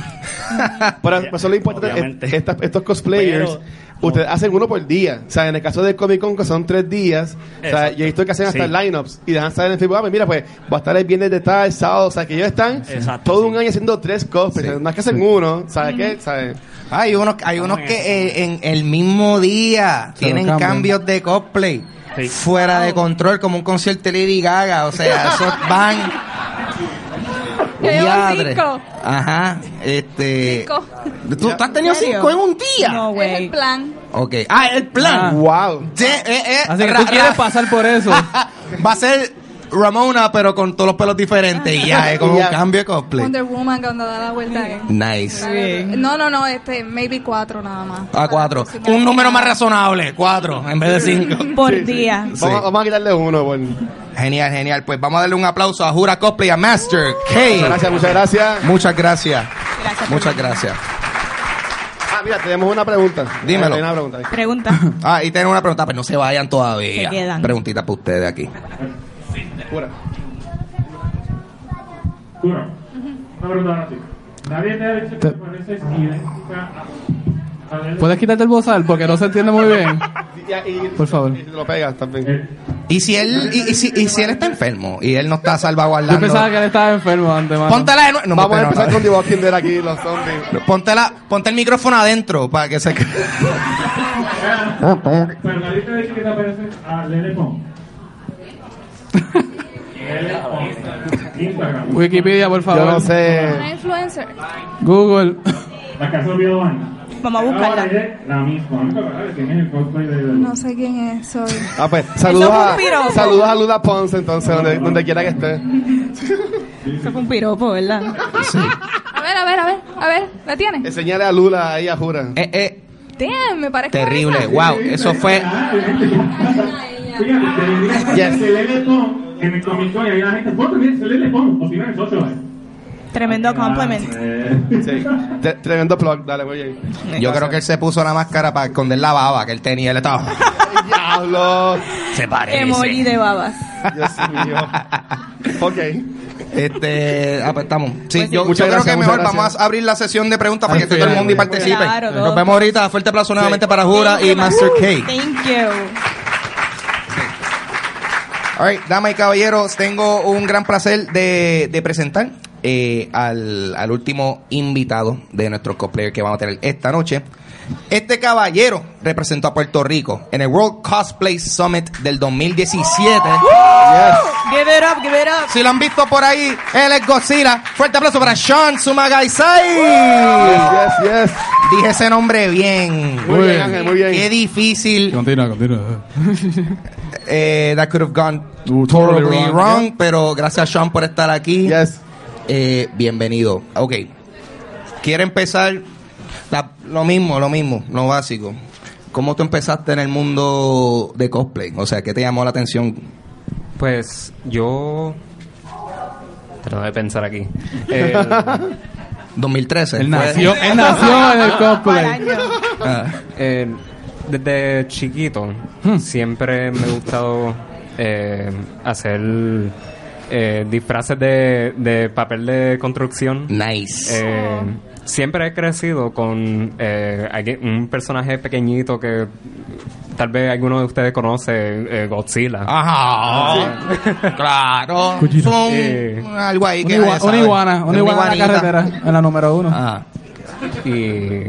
(laughs) Pero eso lo importante Obviamente. es- estas- estos cosplayers, Pero- ustedes hacen uno por día. O sea, en el caso del Comic Con, que son tres días, o sea, yo he visto que hacen hasta Sí. lineups y dejan saber en Facebook, ah, pues mira, pues va a estar el viernes de tal, sábado, o sea, que ellos están Exacto, todo sí. un año haciendo tres cosplays, Sí. no es que hacen uno, ¿sabes qué? ¿Sabes? Hay unos, hay unos que eh, en el mismo día Se tienen cambios de cosplay Sí. fuera de control, como un concierto de Lady Gaga. O sea, esos (laughs) van. Yo llevo Diadre. cinco. Ajá. Este. Cinco. ¿Tú, tú has tenido ¿En serio? cinco en un día? No, Es güey. el plan. Ok. Ah, el plan. Ah. ¡Wow! Eh, eh, Así que ra- tú quieres pasar por eso. (laughs) Va a ser Ramona, pero con todos los pelos diferentes. Y ya, es como (laughs) un cambio de cosplay. Wonder Woman cuando da la vuelta. Nice. No, no, no, este, maybe cuatro nada más. A cuatro. Un número más razonable. Cuatro en vez de cinco. (laughs) Por día. Sí. Vamos, vamos a quitarle uno. Por... Genial, genial. Pues vamos a darle un aplauso a Jura Cosplay, a Master K. Muchas gracias, muchas gracias. Muchas gracias. Gracias. Muchas gracias. Ah, mira, tenemos una pregunta. Dímelo. Una pregunta. ahí. Pregunta. Ah, y tengo una pregunta, pero no se vayan todavía. Se quedan. Preguntita para ustedes aquí. Una pregunta sí. Nadie te ha dicho que Te- pareces idéntica a... ¿Puedes quitarte el bozal? Porque no se entiende muy bien. Por favor. y lo pegas también. Eh, Y si él, y, y si, y si él está enfermo y él no está Yo salvaguardando. pensaba que él estaba enfermo antes, mano. Póntela de nuevo. No, Vamos a empezar con The Walking Dead aquí, los zombies. Póntela, ponte el micrófono adentro para que se. Pero nadie te ha dicho que te pareces a Lele Pons. (laughs) Wikipedia, por favor. Yo no sé. Una influencer. Google. La. Vamos a buscarla. es la misma. No sé quién es, soy. Ah, pues, saludos a, saludos a Luda Ponce, entonces, donde, donde quiera que esté. (laughs) Eso fue un piropo, ¿verdad? A ver, a ver, a ver, a ver, ¿la tienes? Enseñale a Lula ahí a Jura. Eh, eh, Damn, me parece terrible. Wow, eso fue. Fíjate, te diría Yes. en el Comic Con y ahí la gente, ponte, mira, ese Lele Pons, o si no, es otro. eh. Tremendo compliment. Eh, Sí. Tre- tremendo plug, dale, muy bien. Yo creo que él se puso la máscara para esconder la baba que él tenía. Él estaba. (laughs) Diablo. Se parece. Emoji de babas. Dios mío. Ok. Este, ah, pues estamos. Sí, Pues sí. yo, yo Muchas creo gracias, que muchas mejor gracias. vamos a abrir la sesión de preguntas para Al que todo el final. mundo y participe. Claro, todo. Nos vemos ahorita. Fuerte aplauso nuevamente para Jura y Master K. Thank you. All right, damas y caballeros, tengo un gran placer de, de presentar eh, al, al último invitado de nuestro cosplayer que vamos a tener esta noche. Este caballero representó a Puerto Rico en el World Cosplay Summit del 2017. Give it up, give it up. Si lo han visto por ahí, él es Godzilla. Fuerte aplauso para Sean Sumagaisai. Yes, yes. Dije ese nombre bien. Muy bien, Ángel, muy bien. Qué difícil. Continúa, continúa. Eh, that could have gone Totally totally wrong, wrong, pero gracias Sean por estar aquí. Yes. Eh, bienvenido. Ok. Quiero empezar la- lo mismo, lo mismo, lo básico. ¿Cómo tú empezaste en el mundo de cosplay? O sea, ¿qué te llamó la atención? Pues yo. Trato de pensar aquí. Eh, 2013. Él fue- nació, él nació en el (laughs) cosplay. Ah, eh, desde chiquito siempre me ha gustado eh, hacer eh, disfraces de, de papel de construcción. nice. Eh, siempre he crecido con eh, alguien- un personaje pequeñito que tal vez alguno de ustedes conoce, eh, Godzilla. Ajá. (laughs) Claro. Cuchito. Son Eh, algo ahí Una, que iguana, una iguana en la carretera, en la número uno. Ah. Y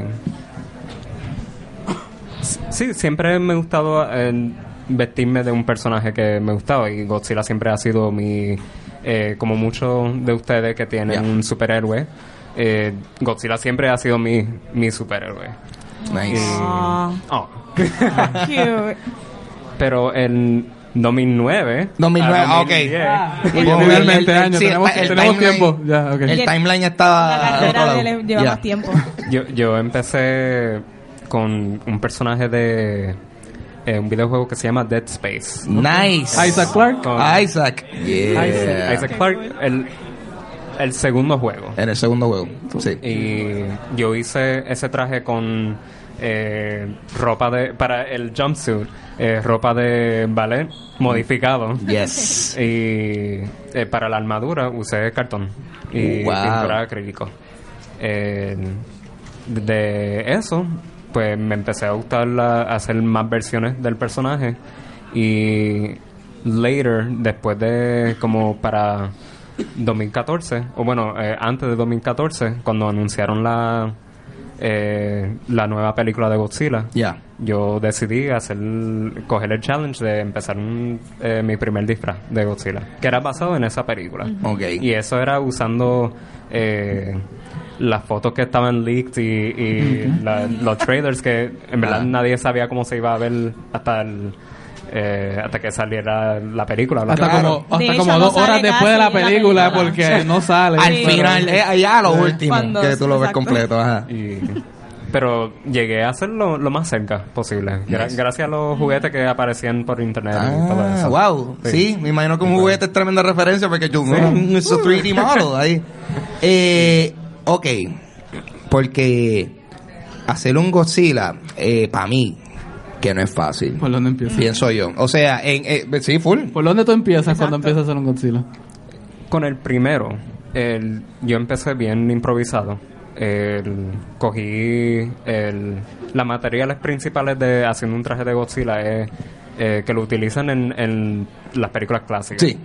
sí, siempre me ha gustado eh, vestirme de un personaje que me gustaba y Godzilla siempre ha sido mi, eh, como muchos de ustedes que tienen un superhéroe, eh, Godzilla siempre ha sido mi, mi superhéroe. Nice. Aw, Oh. (laughs) cute. Pero en 2009... 2009, a ah, ok. 2010, Muy bien, El- años, sí, tenemos, el tenemos timeline- tiempo. El timeline estaba. La carrera lleva más tiempo. Yo, yo empecé con un personaje de eh, un videojuego que se llama Dead Space. Nice. Isaac Clarke. Con Isaac. Yeah. Isaac Clarke, el, el segundo juego. En el segundo juego. Sí. Y yo hice ese traje con eh, ropa de para el jumpsuit, eh, ropa de ballet modificado. Yes. (laughs) Y eh, para la armadura usé cartón y Wow. pintura acrílico. Eh, de eso, pues me empecé a gustar la- hacer más versiones del personaje. Y later, después de como para 2014, o bueno, eh, antes de 2014, cuando anunciaron la eh, la nueva película de Godzilla, Ya. yo decidí hacer coger el challenge de empezar un- eh, mi primer disfraz de Godzilla, que era basado en esa película. Ok. Y eso era usando eh, las fotos que estaban leaked y, y la- los trailers que en verdad Ah. nadie sabía cómo se iba a ver hasta el eh, hasta que saliera la película. la Hasta Claro. como, hasta como no dos horas después de la película porque no sale. Al Pero- final, eh, allá lo último, Cuando- que tú lo ves exacto. completo. Ajá. Y- pero llegué a hacerlo lo más cerca posible. Gra- Nice. Gracias a los juguetes que aparecían por internet y todo Ah, eso. wow. Sí. me imagino que un juguete es tremenda referencia porque yo es un 3D model ahí. (laughs) Eh, ok, porque hacer un Godzilla, eh, para mí, que no es fácil. ¿Por dónde empieza? Pienso yo. O sea, en, eh, sí, full. ¿Por dónde tú empiezas cuando empiezas a hacer un Godzilla? Con el primero, el- yo empecé bien improvisado. El- cogí el, las materiales principales de haciendo un traje de Godzilla es, eh, que lo utilizan en, en las películas clásicas. Sí.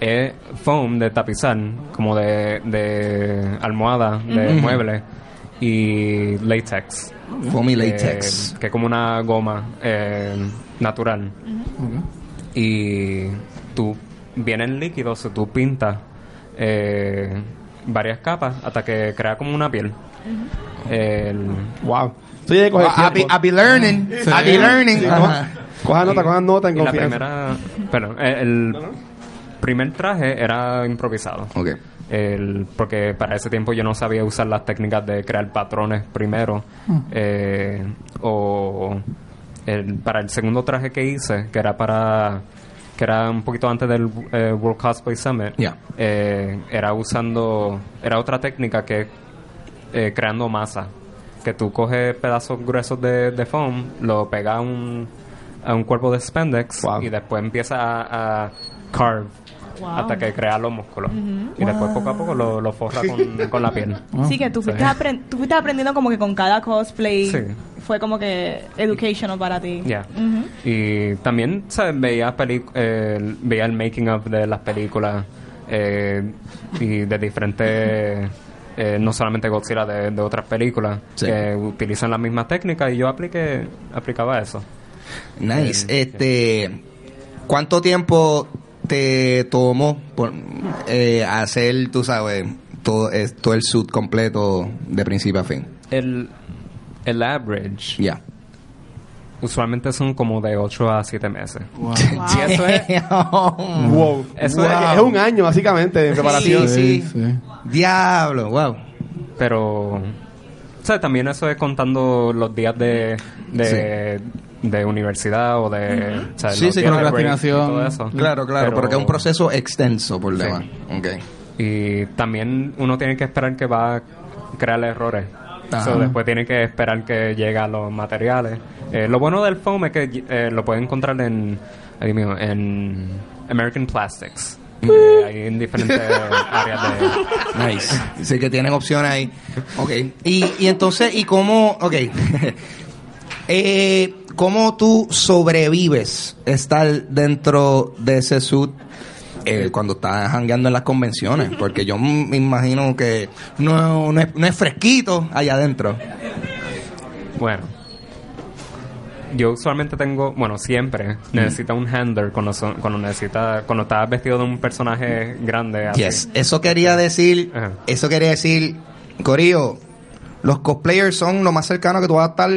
Es foam de tapizar, como de, de almohada, de Ujú. mueble, y latex. Foamy Eh, latex. que es como una goma eh, natural. Y tú vienes líquido, si tú pintas eh, varias capas hasta que crea como una piel. El- Wow. Tú ya coges I be, I be learning. I be learning. Sí, coja, nota, coja nota en y la confianza. primera, bueno, el, el primer traje era improvisado. Ok. El, porque para ese tiempo yo no sabía usar las técnicas de crear patrones primero. eh, o el- para el segundo traje que hice, que era para que era un poquito antes del eh, World Cosplay Summit, eh, era usando, era otra técnica que eh, creando masa. Que tú coges pedazos gruesos de, de foam, lo pegas a un, a un cuerpo de spandex Wow. y después empieza a, a carve hasta que crea los músculos. Y después poco a poco lo, lo forra con, con la piel. Sí, que tú fuiste, Sí. apren- tú fuiste aprendiendo como que con cada cosplay Sí. fue como que educational para ti. Ya. Y también ¿sabes? veía eh, veía el making of de las películas eh, y de diferentes eh, no solamente Godzilla de, de otras películas Sí. que utilizan las mismas técnicas y yo apliqué aplicaba eso Nice. Eh, Este, ¿cuánto tiempo te tomó por, eh, hacer, tú sabes, todo, es- todo el suit completo de principio a fin? el el average Ya. usualmente son como de 8 a 7 meses (laughs) Sí, (laughs) eso es Wow. Eso Wow. es- es un año, básicamente, de preparación. Sí, sí. sí. Diablo, wow. pero o sea, también eso es contando los días de de, de universidad o de o sea, Sí, sí, procrastinación. todo eso. Claro, claro, Pero- porque es un proceso extenso por Sí. demás. Okay. Y también uno tiene que esperar que va a crear errores. So, después tiene que esperar que lleguen a los materiales. Eh, lo bueno del foam es que eh, lo pueden encontrar en, ay, Dios mío, en American Plastics. Eh, ahí en diferentes (laughs) áreas de... Nice. Sí que tienen opciones ahí. Ok. Y, y entonces, ¿y cómo, ok, (laughs) eh, cómo tú sobrevives estar dentro de ese suit eh, cuando estás jangueando en las convenciones? Porque yo me imagino que no, no, es, no es fresquito allá adentro. Bueno. Yo usualmente tengo, bueno, siempre necesita un handler cuando, son- cuando necesita, cuando estás vestido de un personaje grande. así. Yes. Eso quería decir, Ajá. eso quería decir, Corillo, los cosplayers son lo más cercano que tú vas a estar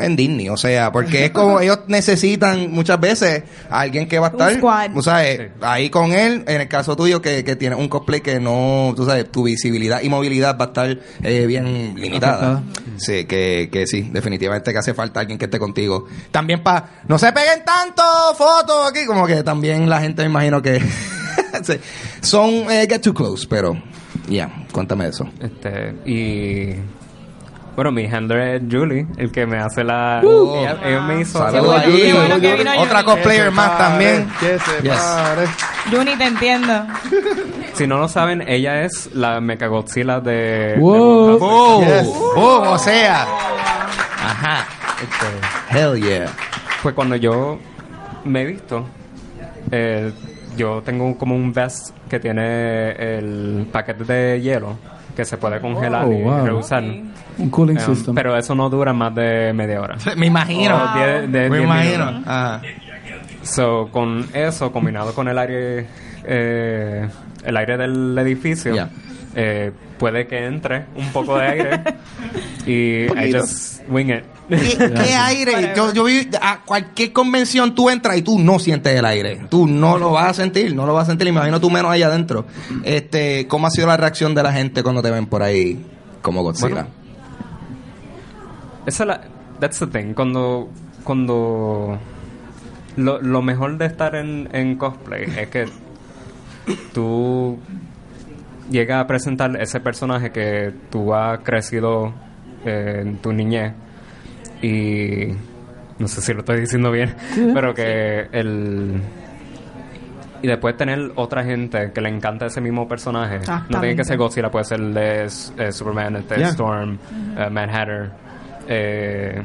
en Disney, o sea, porque es como ellos necesitan muchas veces a alguien que va a estar, squad. tú sabes, Sí. ahí con él, en el caso tuyo que, que tienes un cosplay que no, tú sabes, tu visibilidad y movilidad va a estar eh, bien limitada. Sí, que, que sí, definitivamente que hace falta alguien que esté contigo. También para, no se peguen tanto fotos aquí, como que también la gente me imagino que (laughs) sí, son eh, get too close, pero ya, cuéntame eso. Este, y Bueno, mi handler es Julie, el que me hace la... Uh. ella, ella me hizo... Saludos bueno vino Otra cosplayer más también. Que se Yes. pare. Juni, te entiendo. Si no lo saben, ella es la Mechagodzilla de... Wow. de. Yes. Boom, o sea. Ajá. Hell yeah. Pues cuando yo me he visto, eh, yo tengo como un vest que tiene el paquete de hielo que se puede congelar Oh, y wow. reusar. Un cooling Um, system. pero eso no dura más de media hora. (laughs) Me imagino. O diez- de- Me diez imagino. minutos. Ajá. So, con eso combinado con el aire, eh, el aire del edificio, Yeah. eh, puede que entre un poco de aire (laughs) y just wing it. ¿Qué, (laughs) qué aire? Yo, yo vi a cualquier convención tú entras y tú no sientes el aire. Tú no lo vas a sentir, no lo vas a sentir. Imagino tú menos allá adentro. Este, ¿cómo ha sido la reacción de la gente cuando te ven por ahí como Godzilla? Bueno, Esa es la, that's the thing. Cuando, cuando lo, lo mejor de estar en, en cosplay es que tú llegas a presentar ese personaje que tú has crecido eh, en tu niñez y no sé si lo estoy diciendo bien, pero que el y después tener otra gente que le encanta ese mismo personaje. No tiene que ser Godzilla, puede ser el de eh, Superman, el de Yeah. Storm, eh, Mad Hatter. eh,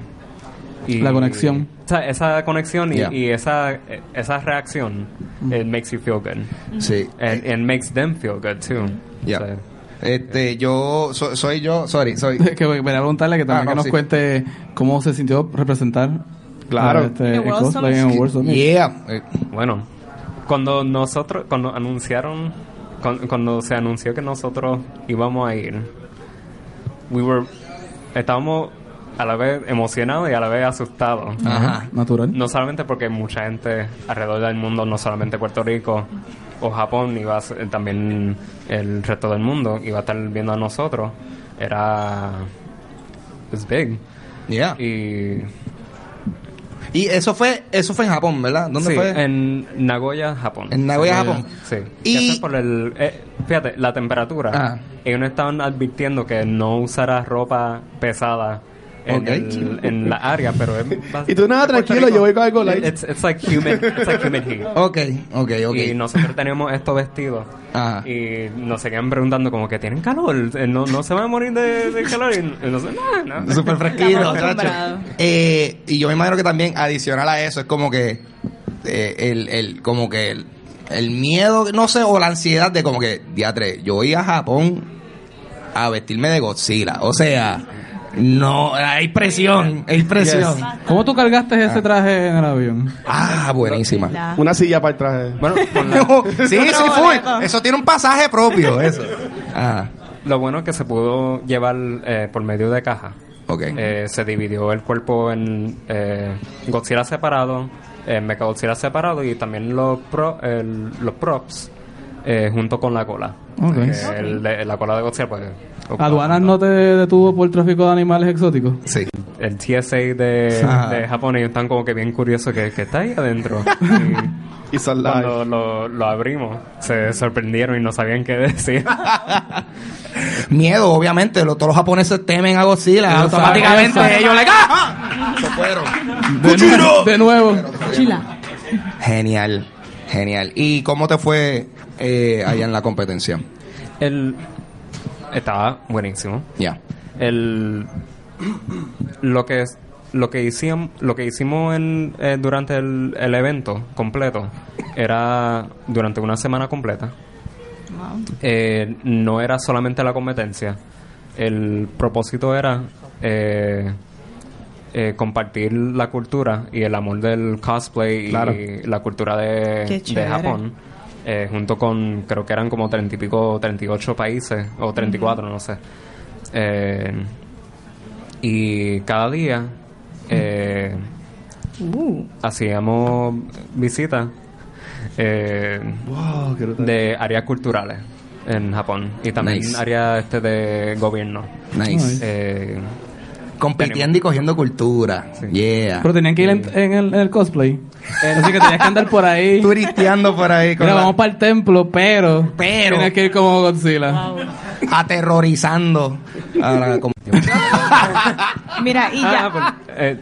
y- La conexión. o sea, esa conexión y, Yeah. y esa, esa reacción, it makes you feel good. Sí. And, and makes them feel good too. Yeah. So, Este, yo so- soy yo, sorry, soy. (laughs) que voy a preguntarle que también Ah, no, que nos sí. cuente cómo se sintió representar Claro. este, el World cosplay Summit. en World Summit. Yeah. Eh, Bueno, cuando nosotros, cuando anunciaron, cuando, cuando se anunció que nosotros íbamos a ir, we were, estábamos a la vez emocionados y a la vez asustados. Ajá. Natural. No solamente porque mucha gente alrededor del mundo, no solamente Puerto Rico o Japón, iba a ser- también el resto del mundo iba a estar viendo a nosotros. Era... Es big. Yeah. Y... Y eso fue, eso fue en Japón, ¿verdad? ¿Dónde sí, fue? en Nagoya, Japón. En Nagoya. Japón. Sí. Y- por el... eh, fíjate, la temperatura. Ah. Ellos nos estaban advirtiendo que no usara ropa pesada en, Ok. el- en la área, pero es... (laughs) Y tú nada, tranquilo, yo voy con algo light. It's, it's like humid, it's like humid heat. (laughs) Ok, ok, ok. Y nosotros teníamos estos vestidos. Ajá. Y nos seguían preguntando como que tienen calor, eh, no, no se van a morir de, de calor. Y nosotros, no, no. (laughs) Súper fresquito. Eh, y yo me imagino que también adicional a eso es como que eh, el, el, como que el, el miedo, no sé, o la ansiedad de como que, diatre, yo voy a Japón a vestirme de Godzilla. O sea, no, hay presión, hay presión. ¿Cómo tú cargaste ese traje en el avión? Ah, buenísima. Una silla para el traje. Bueno, (laughs) la- sí, sí, full. Eso tiene un pasaje propio, (laughs) eso. Ah, lo bueno es que se pudo llevar eh, por medio de caja. ok. Eh, se dividió el cuerpo en eh, Godzilla separado, eh, Mechagodzilla separado y también los, pro- el- los props eh, junto con la cola. Ok. Que el de- la cola de Godzilla pues... ¿Aduanas no te detuvo por tráfico de animales exóticos? sí. el TSA de, Japón ellos están como que bien curiosos que, que está ahí adentro. Y (laughs) Y son live. cuando lo, lo abrimos, se sorprendieron y no sabían qué (laughs) decir. Miedo, obviamente. lo- todos los japoneses temen a Godzilla. Automáticamente ellos le ¡Ah! (laughs) Se fueron. De, nu- de nuevo. Genial, genial. ¿Y cómo te fue eh, allá en la competencia? El estaba buenísimo. Ya. El lo que lo que hicimos lo que hicimos en, eh, durante el, el evento completo era durante una semana completa. Eh, no era solamente la competencia. El propósito era eh, eh, compartir la cultura y el amor del cosplay Claro. y la cultura de, de. Japón. Eh, junto con, creo que eran como 30 y pico, 38 países, o 34, no sé. Eh, y cada día eh, hacíamos visitas eh, Wow, de áreas culturales en Japón y también Nice. áreas este de gobierno. Nice. Eh, compitiendo y cogiendo cultura. Yeah. Pero tenían que ir en, en el, en el cosplay. Así que tenías que andar por ahí. (laughs) Turisteando por ahí. con Mira, la- vamos para el templo, pero. Pero- Tienes que ir como Godzilla. (laughs) aterrorizando. Ahora, como- (laughs) Mira, y ya. Ah, pues, eh,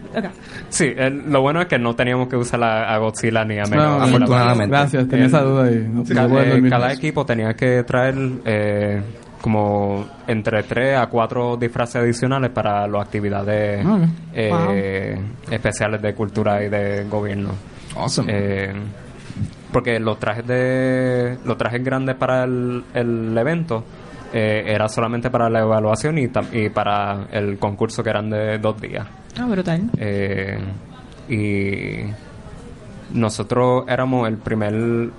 Sí, eh, lo bueno es que no teníamos que usar a, a Godzilla ni a No, Megalodon. afortunadamente. Gracias, tenía El- esa duda ahí. No, Sí, no eh, dormir. cada equipo tenía que traer eh, como entre 3 a 4 disfraces adicionales para las actividades eh, especiales de cultura y de gobierno. Awesome. Eh, porque los trajes de los trajes grandes para el, el evento eh, era solamente para la evaluación y, para el concurso que eran de dos días. Ah, brutal. Eh, y nosotros éramos el primer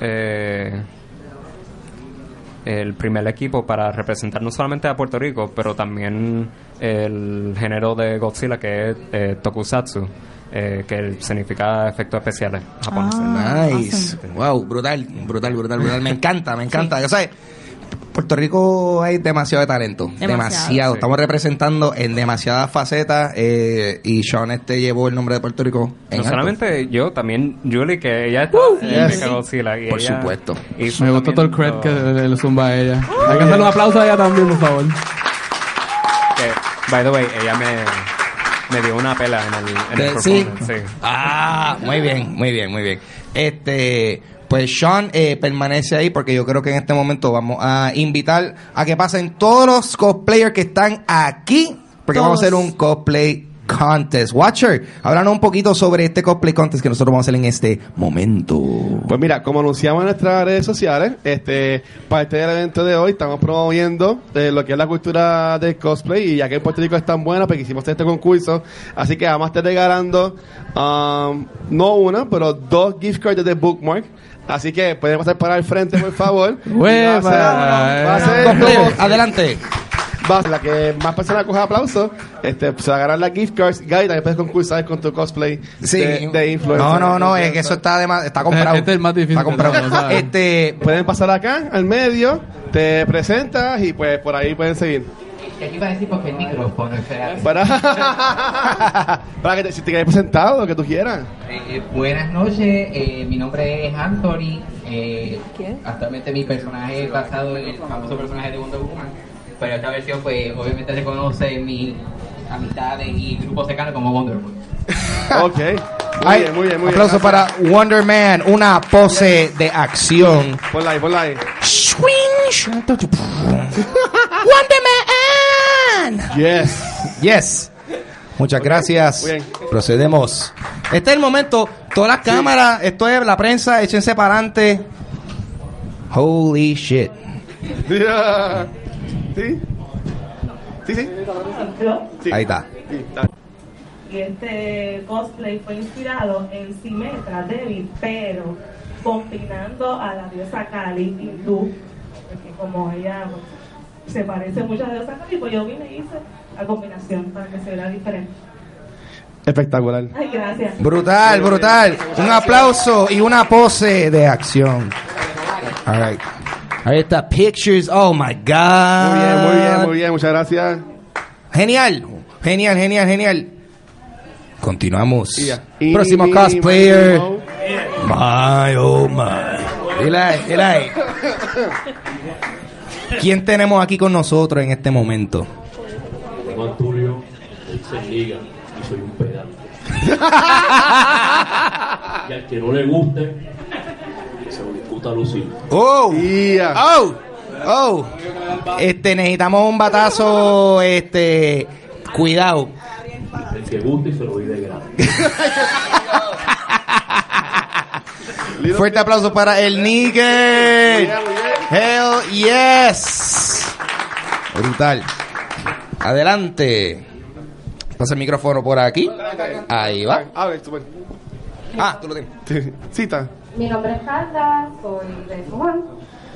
eh, el primer equipo para representar no solamente a Puerto Rico, pero también el género de Godzilla que es eh, Tokusatsu, eh, que significa efectos especiales japoneses. Ah, Nice. Wow, brutal, brutal, brutal, brutal. Me (laughs) encanta, me encanta. O sea, Puerto Rico hay demasiado de talento. Demasiado. Demasiado. Sí. Estamos representando en demasiadas facetas eh, y Sean este llevó el nombre de Puerto Rico en No alto. solamente yo, también Julie, que ella está Uh, en yes. Godzilla. Y Por ella supuesto. Me gustó todo el cred que le, le zumba a ella. Hay que un aplauso a ella también, por favor. que, by the way, ella me, me dio una pela en el, en el sí. Ah, muy bien, muy bien, muy bien. Este, pues Sean eh, permanece ahí porque yo creo que en este momento vamos a invitar a que pasen todos los cosplayers que están aquí, porque vamos a hacer un cosplay contest. Watcher, háblanos un poquito sobre este cosplay contest que nosotros vamos a hacer en este momento. Pues mira, como anunciamos en nuestras redes sociales, este, parte del evento de hoy estamos promoviendo eh, lo que es la cultura del cosplay y ya que en Puerto Rico es tan buena, pues quisimos hacer este concurso, así que vamos a estar regalando um, no una, pero dos gift cards de Bookmark. Así que pueden pasar para el frente, por favor. (laughs) Va a ser- va a como- adelante. Va, la que más personas coja aplausos, este, se agarran las gift cards. Guy, también puedes concursar con tu cosplay Sí. de, de influencer. No, no, no, es que eso está de más- está comprado. Este es el más difícil Está comprado. este, Pueden pasar acá, al medio, te presentas y pues por ahí pueden seguir. Aquí va a decir porque el micrófono, espérate. (laughs) Para, (laughs) para que te, si te quieres presentado, lo que tú quieras. Eh, buenas noches, eh, mi nombre es Anthony. Eh, actualmente mi personaje es basado en el famoso personaje de Wonder Woman. Pero esta versión, pues, obviamente reconoce mis amistades y grupos cercanos como Wonder Woman. (laughs) Ok. Muy Ay, bien, muy bien, muy aplauso bien. para Wonder Man, una pose de acción. Ponla ahí, ponla ahí. Wonder Man. Yes. Yes. Muchas gracias. muy bien. Procedemos. Este es el momento. Todas las cámaras, esto es la prensa, échense para adelante. Holy shit. (laughs) ¿Sí? ¿Sí, sí? Sí. Ahí está. Sí. Y este cosplay fue inspirado en Simetra Devi, pero combinando a la diosa Kali hindú, porque como ella pues, se parece mucho a la diosa Kali, pues yo vine y hice la combinación para que se vea diferente. Espectacular. Ay, gracias. Brutal, brutal. Un aplauso y una pose de acción. All right. Ahí está, pictures. Oh my God. Muy bien, muy bien, muy bien. Muchas gracias. Genial, genial, genial, genial. Continuamos. Y ya. Próximo Y- cosplayer. My, oh my. Dile ahí. (laughs) ¿Quién tenemos aquí con nosotros en este momento? Tengo a Tulio, se liga y soy un pedante. (laughs) y al que no le guste, se lo discuta a Lucía. Oh, Yeah. oh, oh. Este, necesitamos un batazo, este, cuidado. El que guste y se lo doy de grado. (laughs) Fuerte aplauso para el Nigger. Hell yes. Brutal. Adelante. Pasa el micrófono por aquí. Ahí va. A ver. Ah, tú lo tienes. Sí, Cita. Mi nombre es Carla, soy de Juan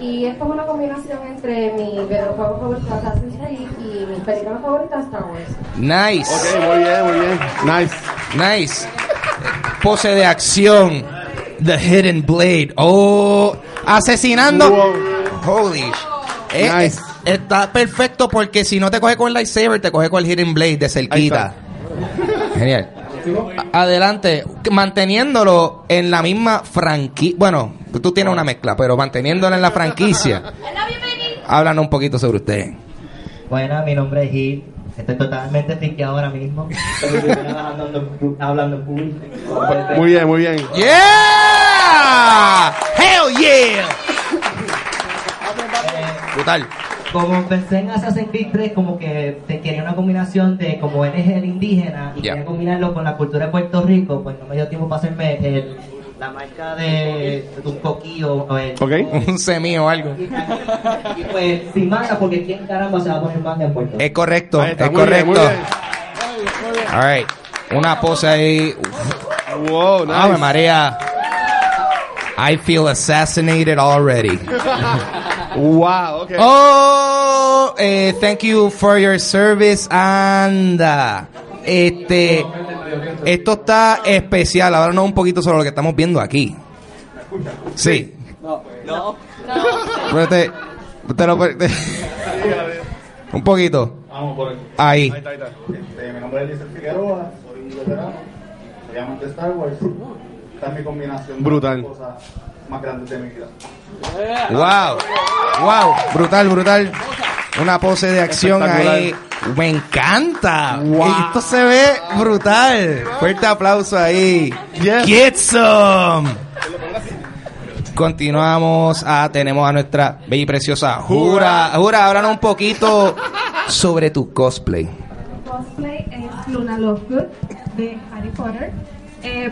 y esto es una combinación entre mi videojuego favorito Assassin's Creed y mis películas favoritas Star Wars. Nice. Ok, muy bien, muy bien. Nice. Nice. Pose de acción. The Hidden Blade. Oh, asesinando. Wow. Holy. sh- Eh, Nice. eh, está perfecto porque si no te coge con el lightsaber, te coge con el hidden blade de cerquita. Genial. Adelante, manteniéndolo en la misma franquicia. Bueno, tú tienes una mezcla, pero manteniéndolo en la franquicia. (laughs) Háblanos un poquito sobre usted. Bueno, mi nombre es Gil. Estoy totalmente friqueado ahora mismo. Estoy hablando, hablando en público. Muy bien, muy bien. ¡Yeah! ¡Hell yeah! Brutal. Como pensé en Assassin's Creed 3, como que te quería una combinación de como eres el indígena y Ya. quería combinarlo con la cultura de Puerto Rico, pues no me dio tiempo para hacerme el, la marca de, de un coquillo o el, (laughs) Un semí o algo. y pues sin manga, porque quién caramba se va a poner manga en Puerto Rico. Es correcto, está, es muy bien, correcto. muy bien. All right. Una pose ahí. Wow, nice. Ave María. I feel assassinated already. (laughs) wow, okay. Oh, eh, thank you for your service. Anda. Este, esto está especial. Háblanos un poquito sobre lo que estamos viendo aquí. Sí. No. Pero te- te lo- te- un poquito. Vamos por aquí. Ahí. Este, mi nombre es Eliezer Figueroa, soy veterano, soy amante de Star Wars. Esta es mi combinación Brutal. de cosas más grandes de mi vida. Wow, wow, brutal, brutal. Una pose de acción ahí. Me encanta. Esto se ve brutal. Fuerte aplauso ahí. Get some. Continuamos. Ah, tenemos a nuestra bella y preciosa Jura. Jura, háblanos un poquito sobre tu cosplay. cosplay es Luna Lovegood de Harry Potter, eh,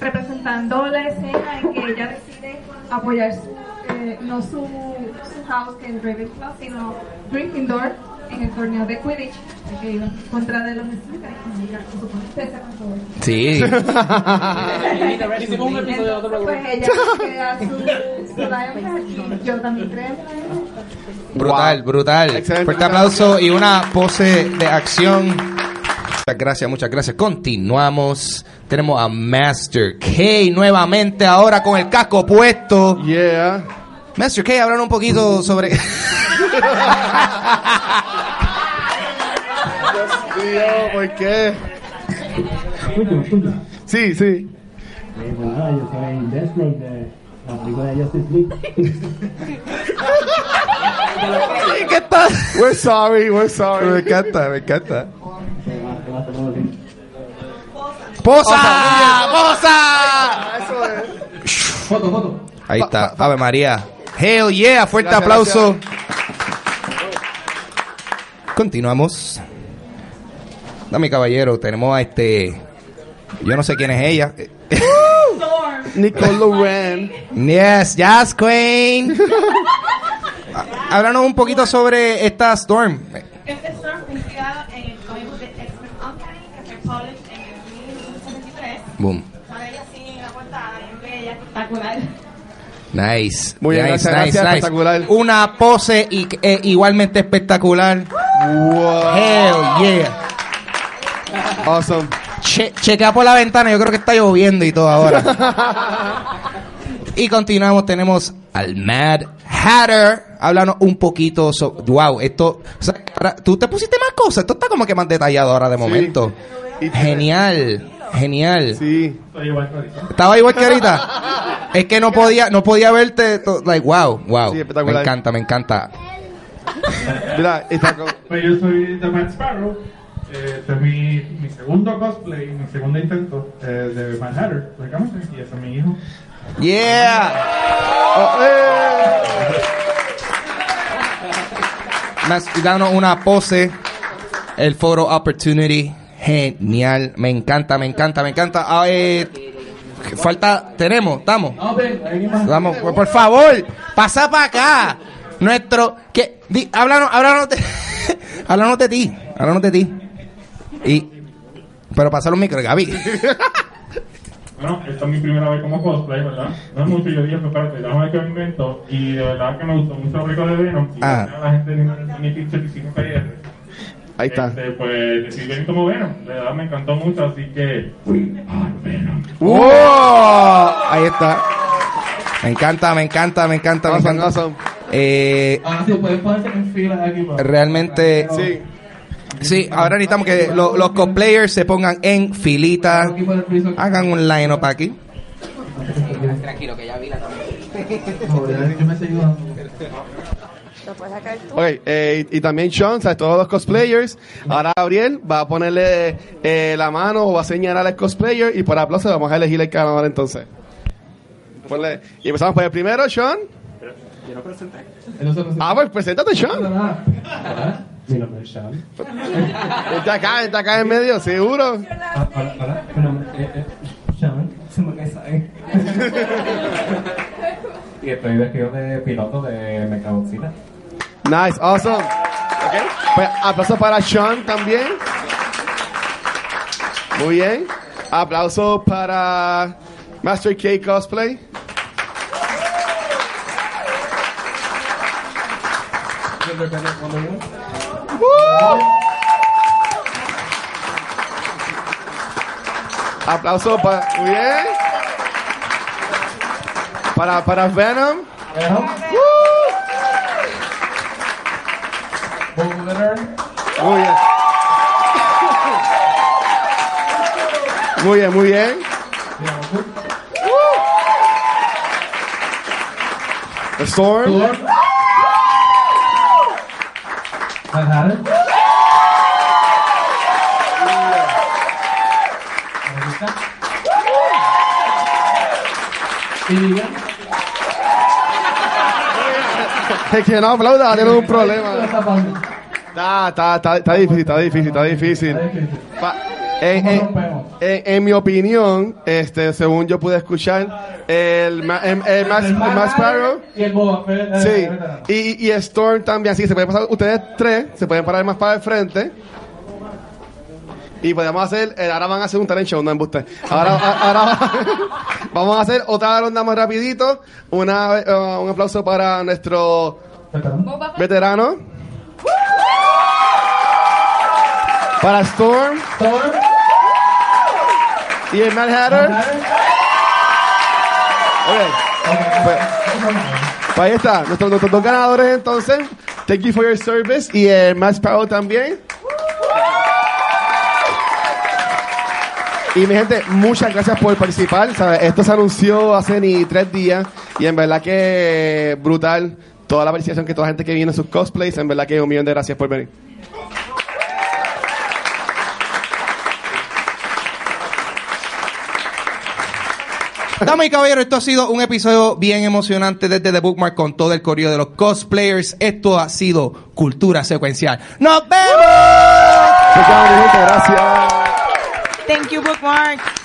representando la escena en que ella decide apoyar su, eh, no su, su house que es Ravenclaw, sino Gryffindor en el torneo de Quidditch, que iba en contra de los Slytherin. (laughs) Sí. Hicimos un episodio, preocupes. Pues ella crea su, su Lionheart y yo también creo en. Brutal, brutal. Fuerte aplauso y una pose de acción. Muchas gracias, muchas gracias. Continuamos. Tenemos a Master K nuevamente ahora con el casco puesto. Yeah. Master K, hablan un poquito sobre. Tío, ¿por qué? Sí, sí. Nada, yo soy Deathstroke de la película de Justice League. ¿Qué tal? We're sorry, we're sorry. Me encanta, me encanta. ¡Posa! ¡Posa! Foto, foto. Ahí está, Ave María. Hell yeah, fuerte Gracias, aplauso. Continuamos. Dame caballero, tenemos a este. Yo no sé quién es ella. Nicole (laughs) Loren. Yes, Jazz Queen. (laughs) Há- Háblanos un poquito sobre esta Storm. Este storm fue inspirado en el cómic de X-Men Uncanny que fue published en el 1973. Boom. Sale ella así en la portada, bien bella, espectacular. Nice. Muy bien, nice, gracias, nice, gracias, nice. espectacular. Una pose y- eh, igualmente espectacular. Hell yeah. Awesome. Che- chequea por la ventana, yo creo que está lloviendo y todo ahora. (laughs) y continuamos, tenemos al Mad Hatter. Háblanos un poquito sobre. Wow, esto. o sea, Tú te pusiste más cosas. Esto está como que más detallado ahora de momento. Genial, genial. Sí. Estaba igual que ahorita. (laughs) es que no podía, no podía verte. Like, wow, wow. Sí, me encanta, me encanta. Mira. (laughs) Pues yo soy The Mad Sparrow. Eh, este es mi, mi segundo cosplay, mi segundo intento eh, de Mad Hatter, y ese es mi hijo. Yeah. Oh, eh. Más, danos una pose. El photo opportunity. Genial. Me encanta, me encanta, me encanta. Ah, eh, falta, tenemos, estamos. Vamos, por, por favor, pasa para acá. Nuestro, que, di, háblanos, háblanos de, (laughs) háblanos de ti, háblanos de ti. Y, pero pasa los micros, Gaby. Bueno, esta es mi primera vez como cosplay, ¿verdad? No es mucho, yo dije, pues, espérate, déjame me invento. Y de verdad que me gustó mucho la película de Venom. Y Ah. a la gente Mini Pictures hicimos PR. Ahí está. Este, pues decidí como Venom. De verdad me encantó mucho, así que. ¡Ay, Venom! ¡Wow! Ahí está. Me encanta, me encanta, me encanta, me Awesome, encanta. awesome. Eh, Ah, sí, pueden ponerse en filas aquí. para- realmente Sí. sí ahora necesitamos que lo- los cosplayers se pongan en filita hagan un line up aquí Tranquilo, que ya vi la (laughs) Ayudando. Ok, eh, y, y también Sean, ¿sabes? todos los cosplayers. Ahora Gabriel va a ponerle eh, la mano o va a señalar al cosplayer y por aplauso vamos a elegir el ganador entonces. Ponle- y empezamos por el primero, Sean. Yo no presenté. Ah, pues preséntate, Sean. Mi nombre es Sean. Está acá, está acá en medio, seguro. Ah, Hola, hola, mi nombre es eh, Sean. Se me cae Y estoy vestido de piloto de Mechagodzilla. Nice, awesome. Okay. Pues, aplauso para Sean también. Muy bien. Aplauso para Master K Cosplay. Woo! Aplauso para. Muy bien. Para, para Venom. Muy bien. Muy bien, muy bien. The Storm. Es que no aplauda, tiene un problema. Está, está, está, está difícil, está difícil, está difícil. Pa- en, en- en- en mi opinión, este, según yo pude escuchar, el, ma- el, el Max, el Max Sparrow, Y el Boba eh, sí, eh, y, y Storm también, así que se pueden pasar, ustedes tres, se pueden parar más para el frente. Y podemos hacer, eh, ahora van a hacer un talent show, no embuste. Ahora, ahora (laughs) vamos a hacer otra ronda más rapidito. Una, eh, un aplauso para nuestro veterano. Para Storm. Y el Mad Hatter. Ok. Pues, pues ahí está. Nuestros, nuestros dos ganadores entonces. Thank you for your service. Y el Mad Sparrow también. Y mi gente, muchas gracias por participar. ¿sabe? Esto se anunció hace ni tres días y en verdad que brutal toda la participación que toda la gente que viene en sus cosplays. En verdad que un millón de gracias por venir. Damas y caballeros, esto ha sido un episodio bien emocionante desde The Bookmark con todo el corrido de los cosplayers. Esto ha sido cultura secuencial. ¡Nos vemos! Gracias. Thank you, Bookmark.